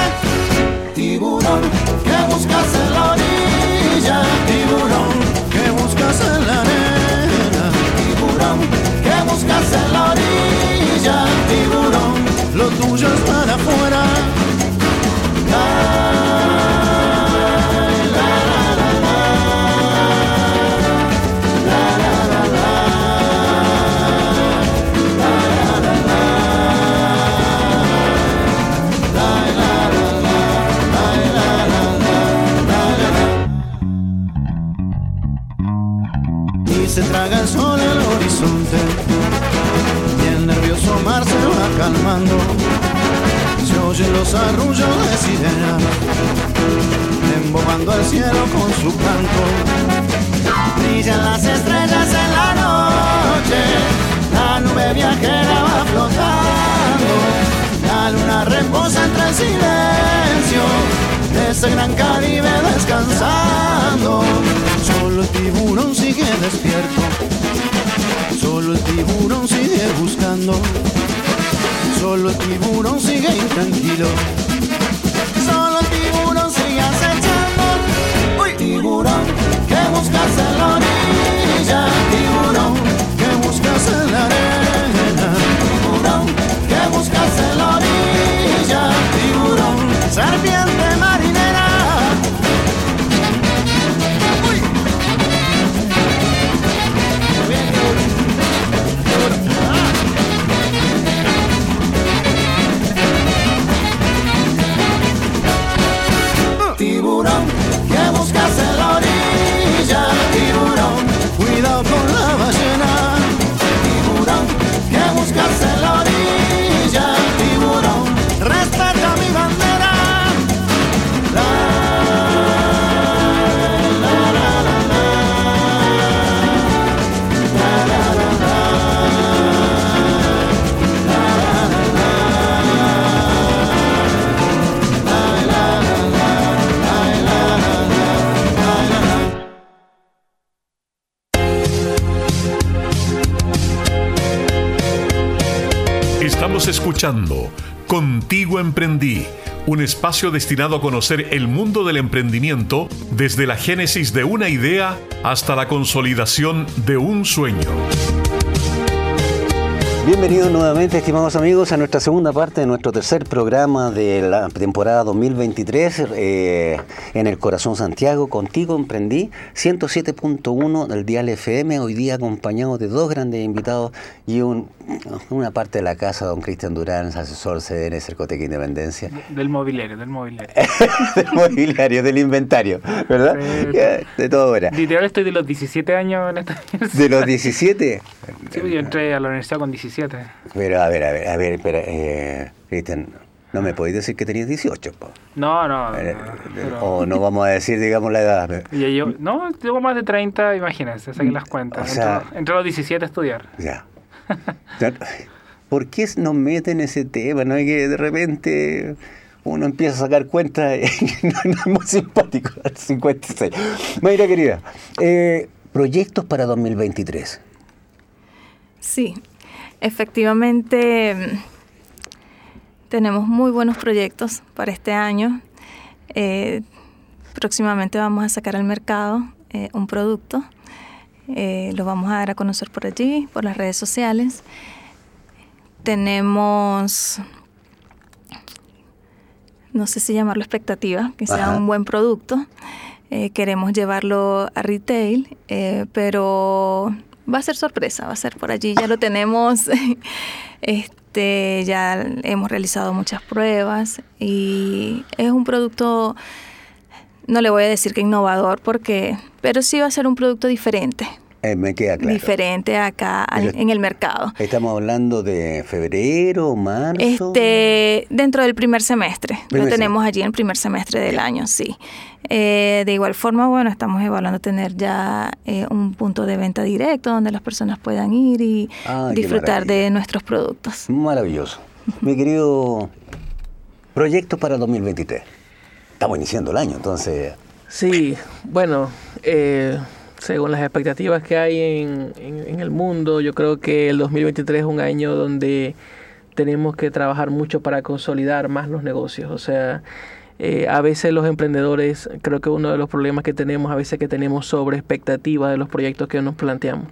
tiburón que buscas en la orilla, tiburón que buscas en la arena, tiburón que buscas en la orilla, tiburón, lo tuyo es para afuera. Se traga el sol el horizonte y el nervioso mar se va calmando. Se oyen los arrullos de sirena, embobando el cielo con su canto. Brillan las estrellas en la noche, la nube viajera va flotando, la luna reposa entre el silencio ese gran Caribe descansando. Solo el tiburón sigue despierto, solo el tiburón sigue buscando, solo el tiburón sigue intranquilo, solo el tiburón sigue acechando. Uy, tiburón, que buscas en la orilla, tiburón, que buscas en la arena, tiburón, que buscas en la orilla, tiburón, serpiente Contigo Emprendí, un espacio destinado a conocer el mundo del emprendimiento desde la génesis de una idea hasta la consolidación de un sueño. Bienvenidos nuevamente, estimados amigos, a nuestra segunda parte de nuestro tercer programa de la temporada 2023 eh, en el Corazón Santiago. Contigo emprendí 107.1 del Dial FM, hoy día acompañado de dos grandes invitados y un, una parte de la casa, don Cristian Durán, asesor CDN Cercoteca Independencia. Del mobiliario, del mobiliario. del mobiliario, del inventario, ¿verdad? Ya, De todo era. Literal estoy de los 17 años en esta De los 17, Sí, yo entré a la universidad con 17. Pero a ver, a ver, a ver, espera, eh, Cristian, no me podéis decir que tenías 18, po. No, no. Eh, pero- O no vamos a decir, digamos, la edad. pero- Y yo, no, tengo más de 30, imagínense, saquen las cuentas. O sea- a los 17 a estudiar. Ya. ¿Por qué nos meten en ese tema? ¿No? Y que de repente uno empieza a sacar cuentas y no, no es muy simpático. al 56. Mayra querida, eh, proyectos para 2023. Sí, efectivamente tenemos muy buenos proyectos para este año. Eh, próximamente vamos a sacar al mercado eh, un producto. Eh, lo vamos a dar a conocer por allí, por las redes sociales. Tenemos, no sé si llamarlo expectativa, que sea un buen producto. Queremos llevarlo a retail, pero va a ser sorpresa, va a ser por allí. Ya lo tenemos, este, ya hemos realizado muchas pruebas y es un producto, no le voy a decir que innovador, porque, pero sí va a ser un producto diferente, Eh, me queda claro. diferente acá al- en el mercado. Estamos hablando de febrero, marzo. Este, dentro del primer semestre, Primer lo tenemos allí en el primer semestre del año, sí. Eh, de igual forma, bueno, estamos evaluando tener ya eh, un punto de venta directo donde las personas puedan ir y qué disfrutar de nuestros productos. Maravilloso. Mi querido, proyectos para 2023. Estamos iniciando el año, entonces. Sí, bueno, eh, según las expectativas que hay en, en- en el mundo, yo creo que el 2023 es un año donde tenemos que trabajar mucho para consolidar más los negocios. O sea, eh, a veces los emprendedores, creo que uno de los problemas que tenemos, a veces que tenemos sobre expectativa de los proyectos que nos planteamos.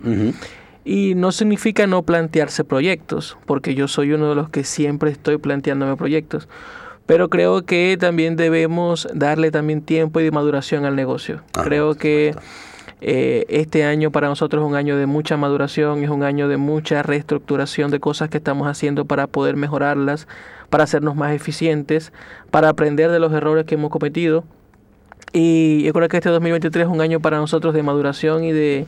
Y no significa no plantearse proyectos, porque yo soy uno de los que siempre estoy planteándome proyectos. Pero creo que también debemos darle también tiempo y de maduración al negocio. Ah, creo que supuesto. Eh, este año para nosotros es un año de mucha maduración, es un año de mucha reestructuración de cosas que estamos haciendo para poder mejorarlas, para hacernos más eficientes, para aprender de los errores que hemos cometido. Y yo creo que este 2023 es un año para nosotros de maduración y de,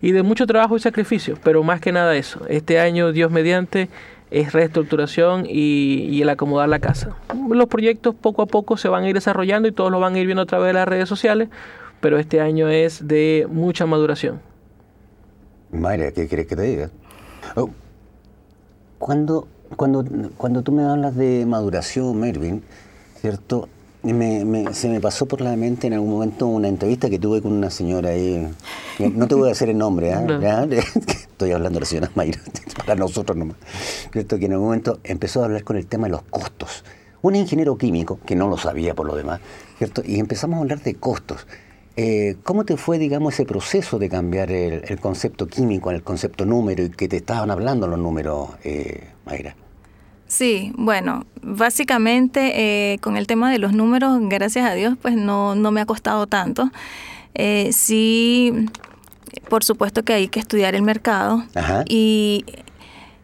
y de mucho trabajo y sacrificio, pero más que nada eso. Este año, Dios mediante, es reestructuración y, y, el acomodar la casa. Los proyectos poco a poco se van a ir desarrollando y todos los van a ir viendo a través de las redes sociales, pero este año es de mucha maduración. Mayra, ¿qué quieres que te diga? Oh, cuando, cuando, cuando tú me hablas de maduración, Mervin, ¿cierto? Me, se me pasó por la mente en algún momento una entrevista que tuve con una señora ahí. No te voy a decir el nombre, ¿eh? Estoy hablando de la señora Mayra, para nosotros nomás. ¿Cierto? Que en algún momento empezó a hablar con el tema de los costos. Un ingeniero químico, que no lo sabía por lo demás, ¿cierto? Y empezamos a hablar de costos. Eh, ¿Cómo te fue, digamos, ese proceso de cambiar el, concepto químico el concepto número y que te estaban hablando los números, eh, Mayra? Sí, bueno, básicamente eh, con el tema de los números, gracias a Dios, pues no, no me ha costado tanto. Eh, sí, por supuesto que hay que estudiar el mercado y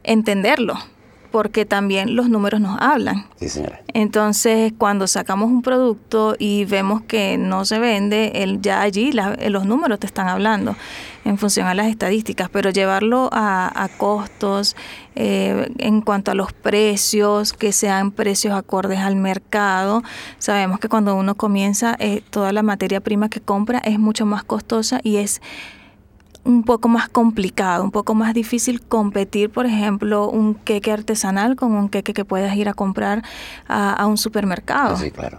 entenderlo porque también los números nos hablan. Sí, señora. Entonces, cuando sacamos un producto y vemos que no se vende, el, ya allí los números te están hablando en función a las estadísticas, pero llevarlo a, costos, eh, en cuanto a los precios, que sean precios acordes al mercado. Sabemos que cuando uno comienza, eh, toda la materia prima que compra es mucho más costosa y es un poco más complicado, un poco más difícil competir, por ejemplo, un queque artesanal con un queque que puedas ir a comprar a, un supermercado. Sí, claro.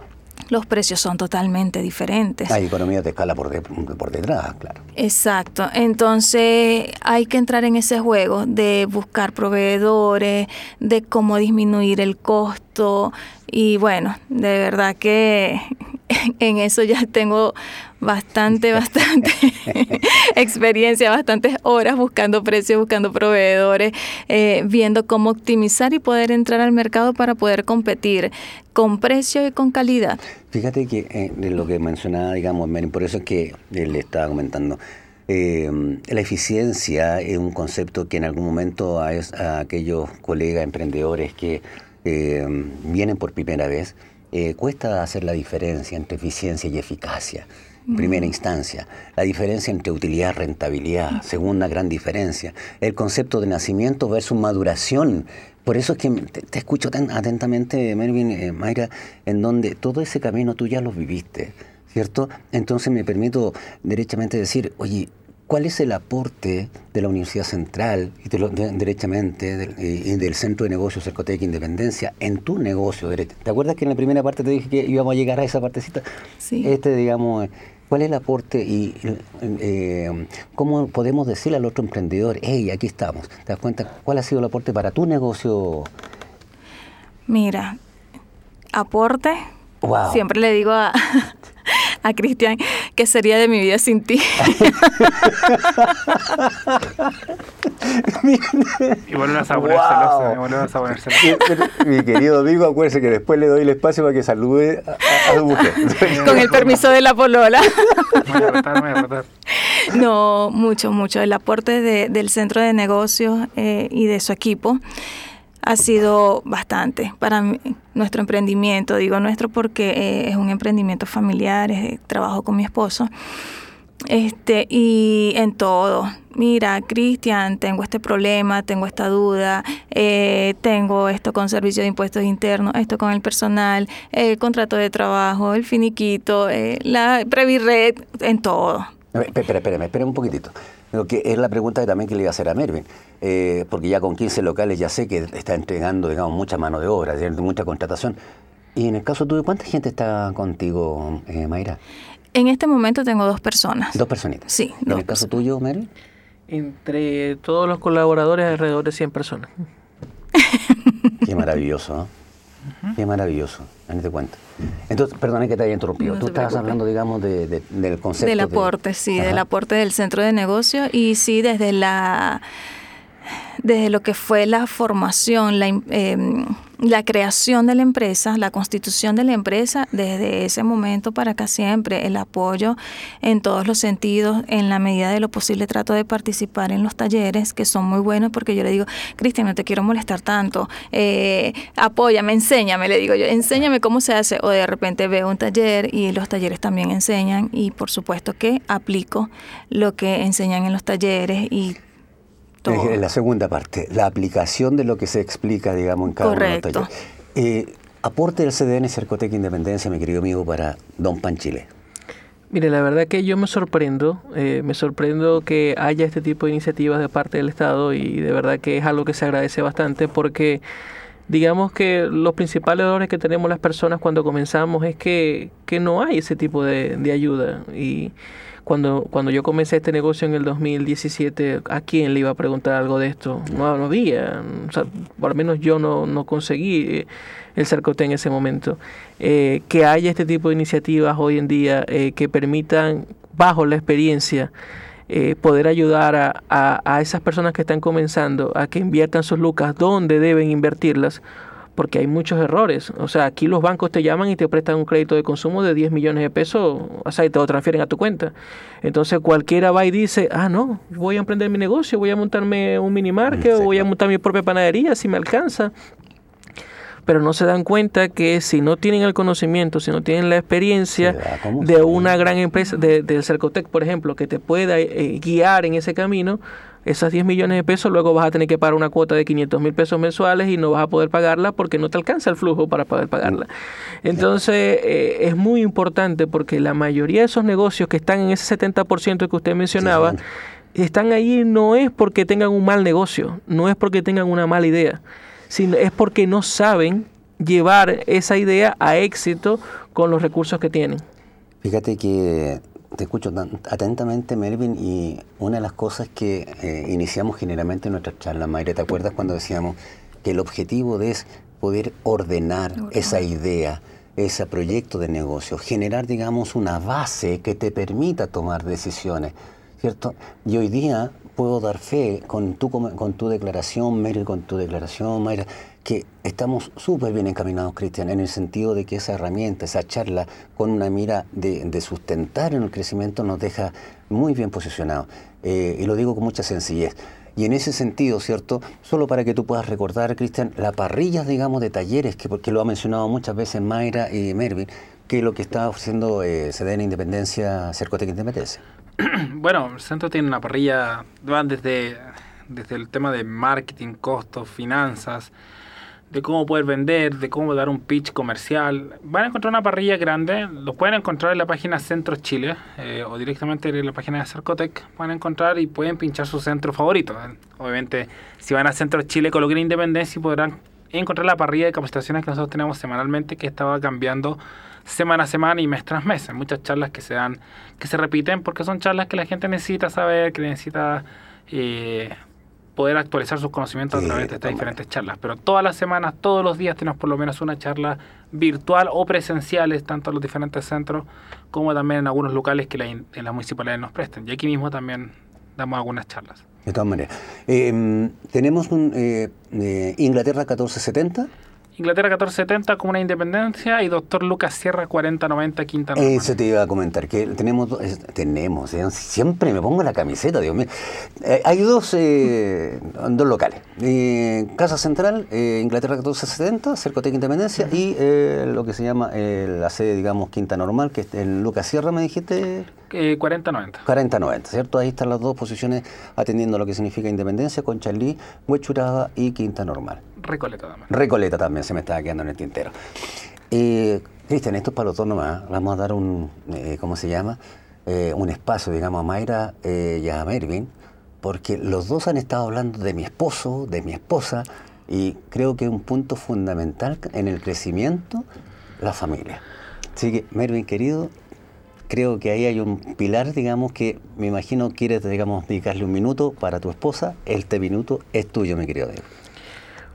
Los precios son totalmente diferentes. Hay economía de escala por, por detrás, claro. Exacto. Entonces hay que entrar en ese juego de buscar proveedores, de cómo disminuir el costo. Y bueno, de verdad que en eso ya tengo bastante, bastante experiencia, bastantes horas buscando precios, buscando proveedores, eh, viendo cómo optimizar y poder entrar al mercado para poder competir con precio y con calidad. Fíjate que eh, lo que mencionaba, digamos, por eso es que le estaba comentando. Eh, la eficiencia es un concepto que en algún momento a, a aquellos colegas emprendedores que vienen por primera vez, cuesta hacer la diferencia entre eficiencia y eficacia primera instancia. La diferencia entre utilidad y rentabilidad, segunda gran diferencia. El concepto de nacimiento versus maduración. Por eso es que te, escucho tan atentamente, Mervin, eh, Mayra, en donde todo ese camino tú ya lo viviste, ¿cierto? Entonces me permito derechamente decir, oye, ¿Cuál es el aporte de la Universidad Central y derechamente del, y del Centro de Negocios Cercotec Independencia en tu negocio? ¿Te acuerdas que en la primera parte te dije que íbamos a llegar a esa partecita? Sí. Este, digamos, ¿Cuál es el aporte y eh, cómo podemos decirle al otro emprendedor, hey, aquí estamos? ¿Te das cuenta cuál ha sido el aporte para tu negocio? Mira, aporte. Siempre le digo a, a Cristian que sería de mi vida sin ti. y vuelven a. Mi querido amigo, acuérdese que después le doy el espacio para que salude a, su mujer. Con el permiso de la polola. No, mucho, mucho. El aporte del centro de negocios eh, y de su equipo ha sido bastante para nuestro emprendimiento. Digo nuestro porque eh, es un emprendimiento familiar, es, trabajo con mi esposo. Este, y en todo. Mira, Cristian, tengo este problema, tengo esta duda, eh, tengo esto con servicio de impuestos internos, esto con el personal, el contrato de trabajo, el finiquito, eh, la Previred, en todo. Espera, espera, espera un poquitito. Que es la pregunta que también que le iba a hacer a Mervin, eh, porque ya con 15 locales ya sé que está entregando, digamos, mucha mano de obra, mucha contratación. Y en el caso tuyo, ¿cuánta gente está contigo, Mayra? En este momento tengo dos personas. Dos personitas. Sí. ¿En el caso tuyo, Mary? Entre todos los colaboradores, alrededor de 100 personas. Qué maravilloso, ¿no? Qué maravilloso, te cuenta. Entonces, perdone que te haya interrumpido. Tú estabas hablando, digamos, de, del concepto. Del aporte, sí, del aporte del centro de negocio y sí, desde la desde lo que fue la formación, la, em, la, creación de la empresa, la constitución de la empresa, desde ese momento para acá siempre, el apoyo en todos los sentidos, en la medida de lo posible trato de participar en los talleres, que son muy buenos, porque yo le digo, Cristian, no te quiero molestar tanto, eh, apóyame, enséñame, le digo yo, enséñame cómo se hace, o de repente veo un taller y los talleres también enseñan, y por supuesto que aplico lo que enseñan en los talleres y en la segunda parte, la aplicación de lo que se explica, digamos, en cada uno de los talleres. Eh, aporte del CDN Cercotec Independencia, mi querido amigo, para Don Pan Chile. Mire, la verdad que yo me sorprendo, eh, me sorprendo que haya este tipo de iniciativas de parte del Estado y de verdad que es algo que se agradece bastante porque digamos que los principales dolores que tenemos las personas cuando comenzamos es que, que no hay ese tipo de, de ayuda y cuando, cuando yo comencé este negocio en el 2017, ¿a quién le iba a preguntar algo de esto? No, no había, o sea, por lo menos yo no, no conseguí eh, el Cercote en ese momento. Eh, que haya este tipo de iniciativas hoy en día eh, que permitan, bajo la experiencia, poder ayudar a, a, a, esas personas que están comenzando a que inviertan sus lucas donde deben invertirlas, porque hay muchos errores. O sea, aquí los bancos te llaman y te prestan un crédito de consumo de 10 millones de pesos, o sea, y te lo transfieren a tu cuenta. Entonces cualquiera va y dice, ah, no, voy a emprender mi negocio, voy a montarme un mini market, o voy a montar mi propia panadería si me alcanza. Pero no se dan cuenta que si no tienen el conocimiento, si no tienen la experiencia de una gran empresa, de, del Cercotec, por ejemplo, que te pueda eh, guiar en ese camino, esas 10 millones de pesos luego vas a tener que pagar una cuota de 500 mil pesos mensuales y no vas a poder pagarla porque no te alcanza el flujo para poder pagarla. Entonces eh, es muy importante porque la mayoría de esos negocios que están en ese 70% que usted mencionaba, están ahí no es porque tengan un mal negocio, no es porque tengan una mala idea, sino es porque no saben llevar esa idea a éxito con los recursos que tienen. Fíjate que te escucho atentamente, Melvin, y una de las cosas que eh, iniciamos generalmente en nuestras charlas, Mayra, ¿te acuerdas cuando decíamos que el objetivo es poder ordenar esa idea, ese proyecto de negocio, generar, digamos, una base que te permita tomar decisiones, ¿cierto? Y hoy día puedo dar fe con tu, con tu declaración, Melvin, con tu declaración, Mayra, que estamos súper bien encaminados, Cristian, en el sentido de que esa herramienta, esa charla, con una mira de, sustentar en el crecimiento, nos deja muy bien posicionados. Eh, y lo digo con mucha sencillez. Y en ese sentido, ¿cierto? Solo para que tú puedas recordar, Cristian, la parrilla, digamos, de talleres, que porque lo ha mencionado muchas veces Mayra y Mervin, que es lo que está ofreciendo eh, CDN Independencia, Cercotec Independencia. Bueno, el centro tiene una parrilla, van desde, desde el tema de marketing, costos, finanzas, de cómo poder vender, de cómo dar un pitch comercial. Van a encontrar una parrilla grande, lo pueden encontrar en la página Centro Chile eh, o directamente en la página de Cercotec. Van a encontrar y pueden pinchar su centro favorito. Obviamente, si van a Centro Chile, coloquen Independencia y podrán encontrar la parrilla de capacitaciones que nosotros tenemos semanalmente que estaba cambiando semana a semana y mes tras mes. muchas charlas que se dan, que se repiten porque son charlas que la gente necesita saber, que necesita eh, poder actualizar sus conocimientos a través de estas diferentes charlas. Pero todas las semanas, todos los días tenemos por lo menos una charla virtual o presenciales, tanto en los diferentes centros como también en algunos locales que en las municipalidades nos presten. Y aquí mismo también damos algunas charlas. De todas maneras. Eh, tenemos un eh, eh Inglaterra 1470. Inglaterra 1470 como una independencia y doctor Lucas Sierra 4090 Quinta Normal. Eso te iba a comentar, que tenemos, tenemos, eh, siempre me pongo la camiseta, Dios mío. Eh, hay dos, eh, dos locales. Casa Central, Inglaterra 1470, Cercotec Independencia, y lo que se llama la sede, digamos, Quinta Normal, que es en Lucas Sierra, me dijiste. 4090. 4090, ¿cierto? Ahí están las dos posiciones atendiendo lo que significa Independencia, Conchalí, Huechuraba y Quinta Normal. Recoleta también. Recoleta también se me estaba quedando en el tintero. Eh, Cristian, esto es para los dos nomás. Vamos a dar un, eh, ¿cómo se llama? Eh, un espacio, digamos, a Mayra eh, y a Mervin, porque los dos han estado hablando de mi esposo, de mi esposa, y creo que un punto fundamental en el crecimiento, la familia. Así que, Mervin, querido, creo que ahí hay un pilar, digamos, que me imagino quieres, digamos, dedicarle un minuto para tu esposa. Este minuto es tuyo, mi querido Diego.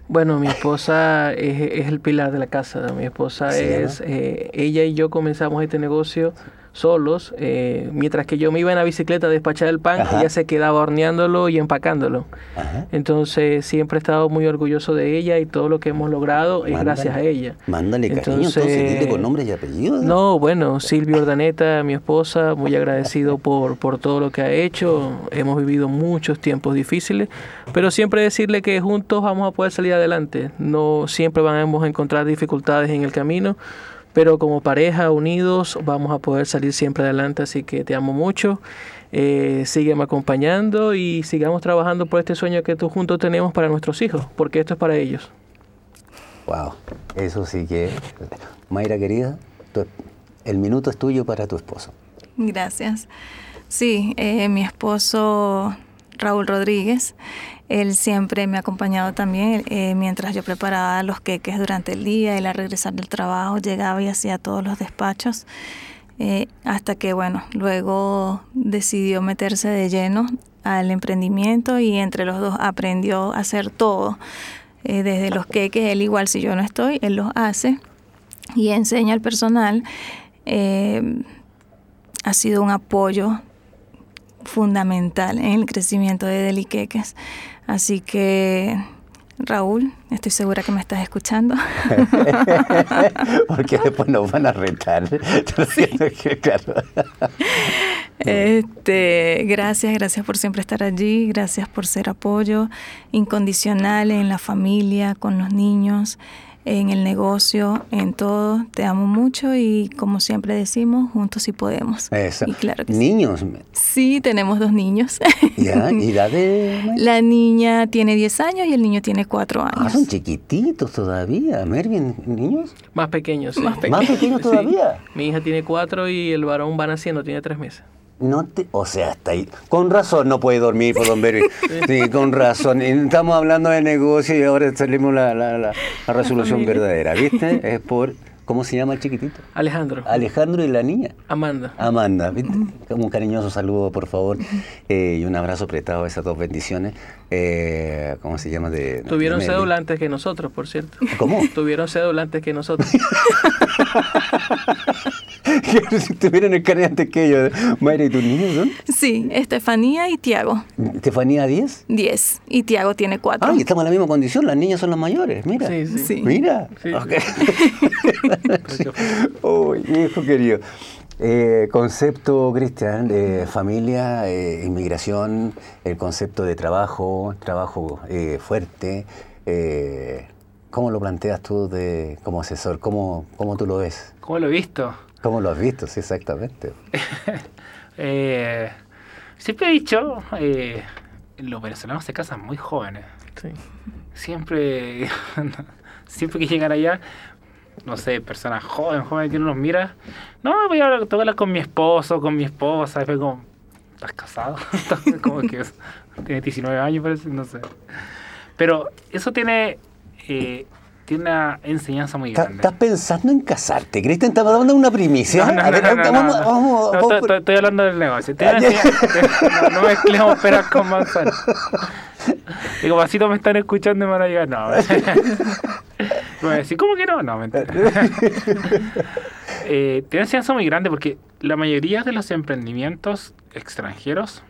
Bueno, mi esposa es, el pilar de la casa. Mi esposa es, eh, ella y yo comenzamos este negocio solos, eh, mientras que yo me iba en la bicicleta a despachar el pan, Ajá. ella se quedaba horneándolo y empacándolo. Ajá. Entonces siempre he estado muy orgulloso de ella y todo lo que hemos logrado es gracias a ella. Mándale cariño, entonces, dile con nombres y apellidos. No, bueno, Silvia Ordaneta, mi esposa, muy agradecido por, por todo lo que ha hecho. Hemos vivido muchos tiempos difíciles, pero siempre decirle que juntos vamos a poder salir adelante. No siempre vamos a encontrar dificultades en el camino, pero como pareja, unidos, vamos a poder salir siempre adelante. Así que te amo mucho. Eh, sígueme acompañando y sigamos trabajando por este sueño que tú juntos tenemos para nuestros hijos, porque esto es para ellos. Wow, eso sí que. Mayra querida, tu- el minuto es tuyo para tu esposo. Gracias. Sí, eh, mi esposo Raúl Rodríguez, él siempre me ha acompañado también eh, mientras yo preparaba los queques durante el día, él al regresar del trabajo llegaba y hacía todos los despachos, eh, hasta que, bueno, luego decidió meterse de lleno al emprendimiento y entre los dos aprendió a hacer todo. Eh, desde los queques, él igual si yo no estoy, él los hace y enseña al personal. Eh, ha sido un apoyo fundamental en el crecimiento de Deliqueques. Así que, Raúl, estoy segura que me estás escuchando. Porque después nos van a retar. claro. Este, gracias, gracias por siempre estar allí, gracias por ser apoyo incondicional en la familia, con los niños, en el negocio, en todo. Te amo mucho y como siempre decimos, juntos sí podemos. Eso. Y claro que. Niños, Sí, tenemos dos niños. ¿ya? ¿Y de.? La niña tiene 10 años y el niño tiene 4 Ah, años. son chiquititos todavía. Mervin, niños. Más pequeños. sí. Más pe- Más pequeños Sí. todavía. Mi hija tiene cuatro y el varón va naciendo, tiene tres meses. No te, o sea, hasta ahí. Con razón no puede dormir por Don Berry. Sí, con razón. Estamos hablando de negocio y ahora salimos la, la, la, la resolución verdadera, ¿viste? Es por. ¿Cómo se llama el chiquitito? Alejandro, Alejandro y la niña. Amanda. Amanda, ¿viste? un cariñoso saludo, por favor, eh, y un abrazo apretado a esas dos bendiciones. Eh, ¿Cómo se llama? De, Tuvieron de- cédula antes que nosotros, por cierto. ¿Cómo? Tuvieron cédula antes que nosotros. si tuvieran el carnet antes que ellos. Mayra, ¿y tus niños son? Sí, Estefanía y Tiago, ¿Estefanía 10? 10 y Tiago tiene 4. Ah, y estamos en la misma condición, las niñas son las mayores, mira. Sí, sí. Sí. Mira. Sí. Ok. Uy, hijo querido. Eh, concepto, Cristian, de familia, eh, inmigración, el concepto de trabajo, trabajo eh, fuerte. eh, ¿Cómo lo planteas tú de, como asesor? ¿Cómo, ¿Cómo tú lo ves? ¿Cómo lo he visto? ¿Cómo lo has visto? Sí, exactamente. Eh, siempre he dicho, eh, los venezolanos se casan muy jóvenes. Sí. Siempre, siempre que llegan allá, no sé, personas jóvenes, jóvenes que uno los mira, no, voy a hablar- tengo que hablar con mi esposo, con mi esposa, y fue como, ¿estás casado? como que es- tiene 19 años, parece, no sé. Pero eso tiene, eh, tiene una enseñanza muy ¿Estás grande. estás pensando en casarte? Cristian, te dando una primicia. No, no, A no, ver, no, no, vamos- no. vamos- No, vamos estoy- hablando del negocio. Ah, voy no, mezclemos peras con manzanas. Digo, vasito me están escuchando y me van a llegar. No. Me van a decir, ¿cómo que no? No, mentira. eh, tiene una enseñanza muy grande porque la mayoría de los emprendimientos extranjeros,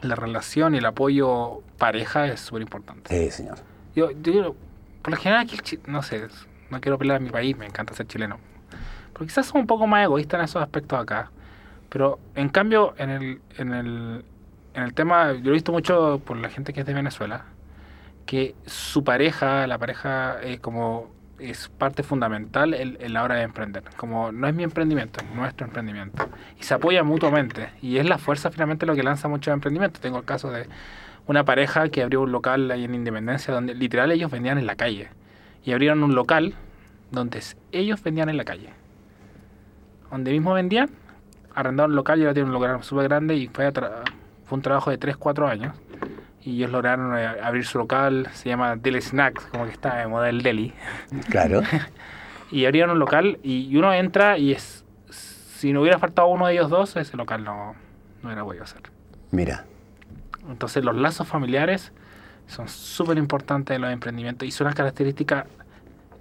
la relación y el apoyo pareja es súper importante. Sí, señor. Yo, yo por lo general aquí, no sé, no quiero pelear a mi país, me encanta ser chileno. Pero quizás somos un poco más egoístas en esos aspectos acá. Pero en cambio, en el, en el, en el tema, yo lo he visto mucho por la gente que es de Venezuela, que su pareja, la pareja, eh, como es parte fundamental en, en la hora de emprender. Como no es mi emprendimiento, es nuestro emprendimiento. Y se apoya mutuamente. Y es la fuerza finalmente lo que lanza muchos emprendimientos. Tengo el caso de una pareja que abrió un local ahí en Independencia donde literal ellos vendían en la calle. Y abrieron un local donde ellos vendían en la calle. Donde mismo vendían, arrendaron un local y ahora tienen un local súper grande y fue, a un trabajo de 3, 4 años. Y ellos lograron eh, abrir su local, se llama Deli Snacks, como que está de moda el deli. Claro. Y abrieron un local y uno entra y es... Si no hubiera faltado uno de ellos dos, ese local no, no hubiera podido ser. Mira. Entonces los lazos familiares son súper importantes en los emprendimientos y son una característica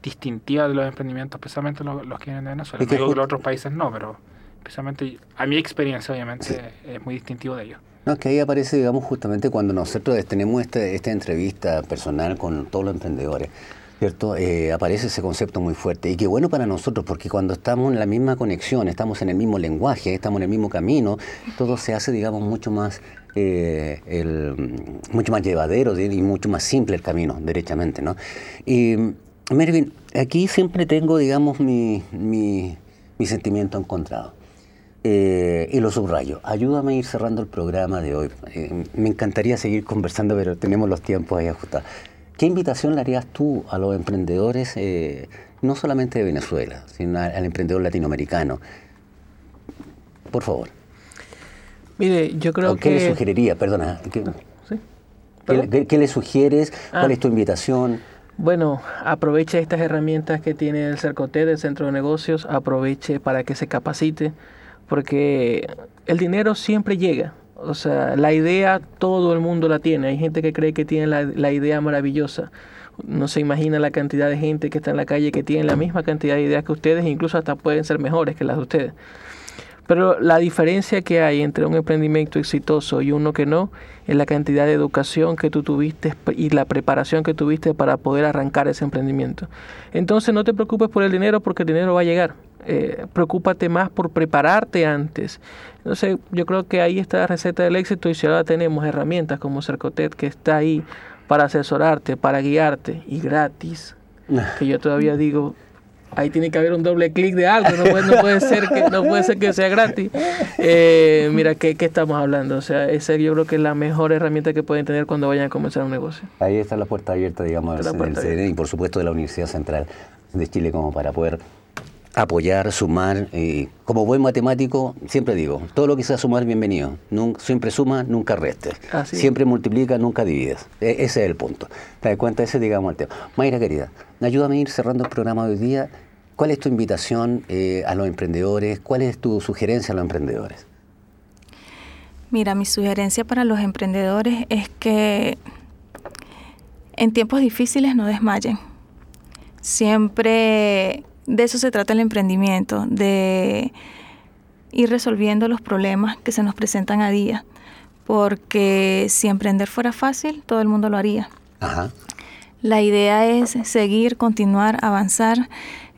distintiva de los emprendimientos, especialmente los, los que vienen de Venezuela. Es que no digo que ju- los otros países no, pero Especialmente a mi experiencia, obviamente, es muy distintivo de ellos. No, es que ahí aparece, digamos, justamente cuando nosotros tenemos esta, esta entrevista personal con todos los emprendedores. ¿cierto? Eh, aparece ese concepto muy fuerte. Y qué bueno para nosotros, porque cuando estamos en la misma conexión, estamos en el mismo lenguaje, estamos en el mismo camino, todo se hace, digamos, mucho más, eh, el, mucho más llevadero y mucho más simple el camino, derechamente, ¿no? Y, Mervin, aquí siempre tengo, digamos, mi, mi, mi sentimiento encontrado. Eh, y lo subrayo. Ayúdame a ir cerrando el programa de hoy. me encantaría seguir conversando, pero tenemos los tiempos ahí ajustados. ¿Qué invitación le harías tú a los emprendedores, eh, no solamente de Venezuela, sino al emprendedor latinoamericano? Por favor. Mire, yo creo que... ¿Qué le sugeriría? Perdona. ¿qué, ¿Qué, le sugieres? ¿Cuál ah. es tu invitación? Bueno, aproveche estas herramientas que tiene el CERCOTE del Centro de Negocios, aproveche para que se capacite, porque el dinero siempre llega. O sea, la idea todo el mundo la tiene. Hay gente que cree que tiene la, idea maravillosa. No se imagina la cantidad de gente que está en la calle que tiene la misma cantidad de ideas que ustedes, incluso hasta pueden ser mejores que las de ustedes. Pero la diferencia que hay entre un emprendimiento exitoso y uno que no es la cantidad de educación que tú tuviste y la preparación que tuviste para poder arrancar ese emprendimiento. Entonces no te preocupes por el dinero porque el dinero va a llegar. Eh, preocúpate más por prepararte antes. Entonces, yo creo que ahí está la receta del éxito y si ahora tenemos herramientas como Cercotet que está ahí para asesorarte, para guiarte y gratis, que yo todavía digo, ahí tiene que haber un doble clic de algo, no puede, ser que no puede ser que sea gratis. Eh, mira, ¿qué, ¿qué, estamos hablando? O sea, esa yo creo que es la mejor herramienta que pueden tener cuando vayan a comenzar un negocio. Ahí está la puerta abierta, digamos, del y por supuesto de la Universidad Central de Chile como para poder apoyar, sumar. y como buen matemático, siempre digo, todo lo que sea sumar, bienvenido. siempre suma, nunca restes. Siempre multiplica, nunca divides. E, ese es el punto. ¿Te das cuenta? Ese, digamos, el tema. Mayra, querida, ayúdame a ir cerrando el programa de hoy día. ¿Cuál es tu invitación eh, a los emprendedores? ¿Cuál es tu sugerencia a los emprendedores? Mira, mi sugerencia para los emprendedores es que en tiempos difíciles no desmayen. Siempre de eso se trata el emprendimiento, de ir resolviendo los problemas que se nos presentan a día, porque si emprender fuera fácil, todo el mundo lo haría. La idea es seguir, continuar, avanzar.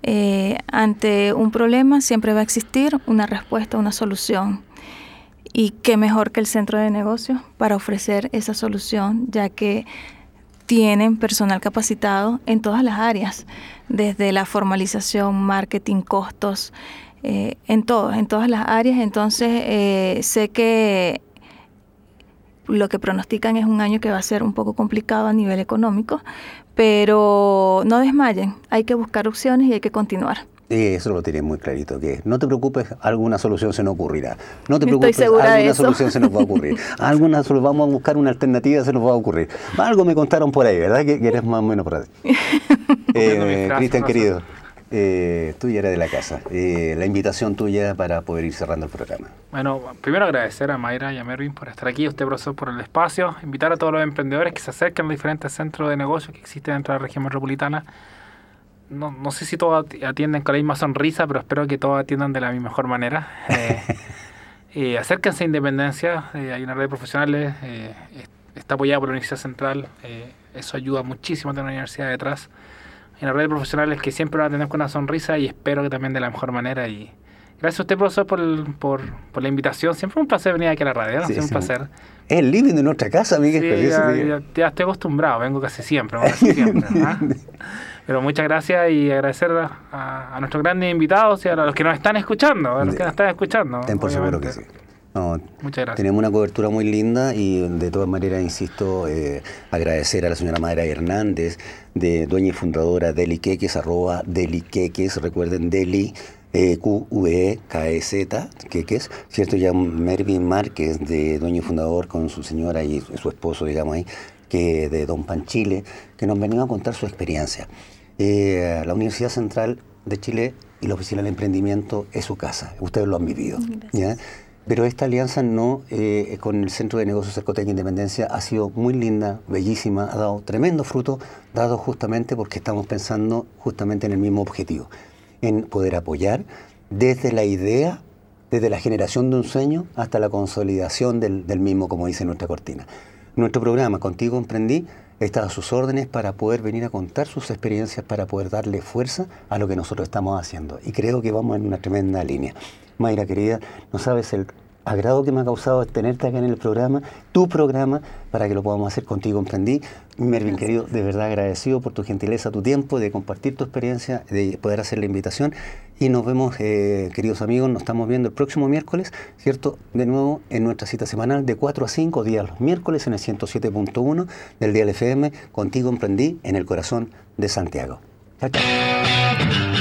Eh, ante un problema siempre va a existir una respuesta, una solución. Y qué mejor que el centro de negocios para ofrecer esa solución, ya que tienen personal capacitado en todas las áreas, desde la formalización, marketing, costos, eh, en todos, en todas las áreas. Entonces, eh, sé que lo que pronostican es un año que va a ser un poco complicado a nivel económico, pero no desmayen, hay que buscar opciones y hay que continuar. Eso lo tiene muy clarito, que no te preocupes, alguna solución se nos ocurrirá. No te preocupes, alguna solución se nos va a ocurrir. alguna vamos a buscar una alternativa, se nos va a ocurrir. Algo me contaron por ahí, ¿verdad? Que, eres más o menos por ahí. eh, Cristian, querido, eh, tú ya eres de la casa. Eh, la invitación tuya para poder ir cerrando el programa. Bueno, primero agradecer a Mayra y a Mervin por estar aquí, a usted, profesor, por el espacio. Invitar a todos los emprendedores que se acerquen a los diferentes centros de negocios que existen dentro de la región metropolitana no, no sé si todos atienden con la misma sonrisa, pero espero que todos atiendan de la mejor manera. Eh, acérquense a Independencia, eh, hay una red de profesionales, eh, está apoyada por la Universidad Central, eso ayuda muchísimo a tener una universidad detrás. Hay una red de profesionales que siempre van a tener con una sonrisa y espero que también de la mejor manera. y Gracias a usted, profesor, por, por, por la invitación. Siempre un placer venir aquí a la radio, ¿no? un placer. Es el living de nuestra casa, Miguel. Sí, ya, ya, estoy acostumbrado, vengo casi siempre. Casi siempre ¿ah? Pero muchas gracias y agradecer a, nuestros grandes invitados y a los que nos están escuchando, a los que nos están escuchando. Ten por seguro que sí. Muchas gracias. Tenemos una cobertura muy linda y de todas maneras, insisto, eh, agradecer a la señora Madera Hernández, de dueña y fundadora de Queques, arroba Queques, recuerden Deli, eh, Q-U-E-K-E-Z, Queques, ¿cierto? Ya Mervin Márquez, de dueño y fundador con su señora y su esposo, digamos ahí, que de Don Panchile, que nos venían a contar su experiencia. Eh, la Universidad Central de Chile y la Oficina del Emprendimiento es su casa, ustedes lo han vivido. Pero esta alianza no eh, con el Centro de Negocios Cercotec Independencia ha sido muy linda, bellísima, ha dado tremendo fruto, dado justamente porque estamos pensando justamente en el mismo objetivo, en poder apoyar desde la idea desde la generación de un sueño hasta la consolidación del, mismo, como dice nuestra cortina. Nuestro programa, Contigo Emprendí, está a sus órdenes para poder venir a contar sus experiencias, para poder darle fuerza a lo que nosotros estamos haciendo. Y creo que vamos en una tremenda línea. Mayra, querida, no sabes el agrado que me ha causado tenerte acá en el programa, tu programa, para que lo podamos hacer contigo, emprendí. Mervin, querido, de verdad agradecido por tu gentileza, tu tiempo, de compartir tu experiencia, de poder hacer la invitación. Y nos vemos, eh, queridos amigos, nos estamos viendo el próximo miércoles, ¿cierto? De nuevo en nuestra cita semanal de 4 a 5 días los miércoles en el 107.1 del Día FM. Contigo emprendí en el corazón de Santiago. Chao, chao.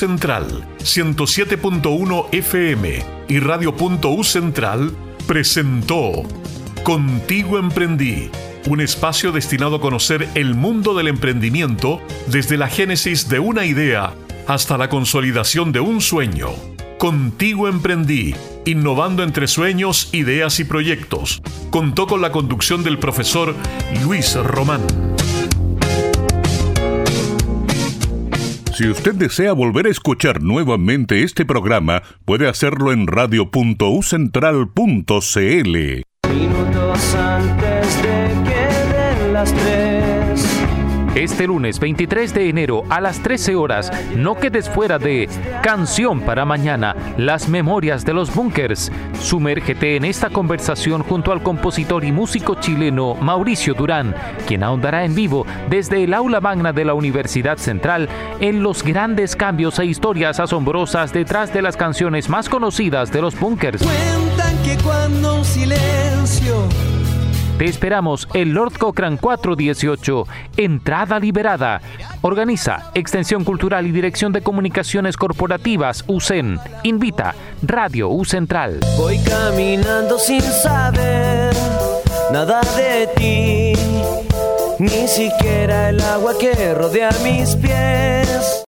Central 107.1 FM y Radio.U Central presentó Contigo Emprendí, un espacio destinado a conocer el mundo del emprendimiento desde la génesis de una idea hasta la consolidación de un sueño. Contigo Emprendí, innovando entre sueños, ideas y proyectos. Contó con la conducción del profesor Luis Román. Si usted desea volver a escuchar nuevamente este programa, puede hacerlo en radio.ucentral.cl. Minutos antes de que den las tres, Este lunes 23 de enero a las 13 horas, no quedes fuera de Canción para Mañana, las memorias de los bunkers. Sumérgete en esta conversación junto al compositor y músico chileno Mauricio Durán, quien ahondará en vivo desde el aula magna de la Universidad Central en los grandes cambios e historias asombrosas detrás de las canciones más conocidas de los bunkers. Cuentan que cuando un silencio te esperamos en Lord Cochrane 418, entrada liberada. Organiza Extensión Cultural y Dirección de Comunicaciones Corporativas UCEN. Invita Radio U Central. Voy caminando sin saber nada de ti, ni siquiera el agua que rodea mis pies.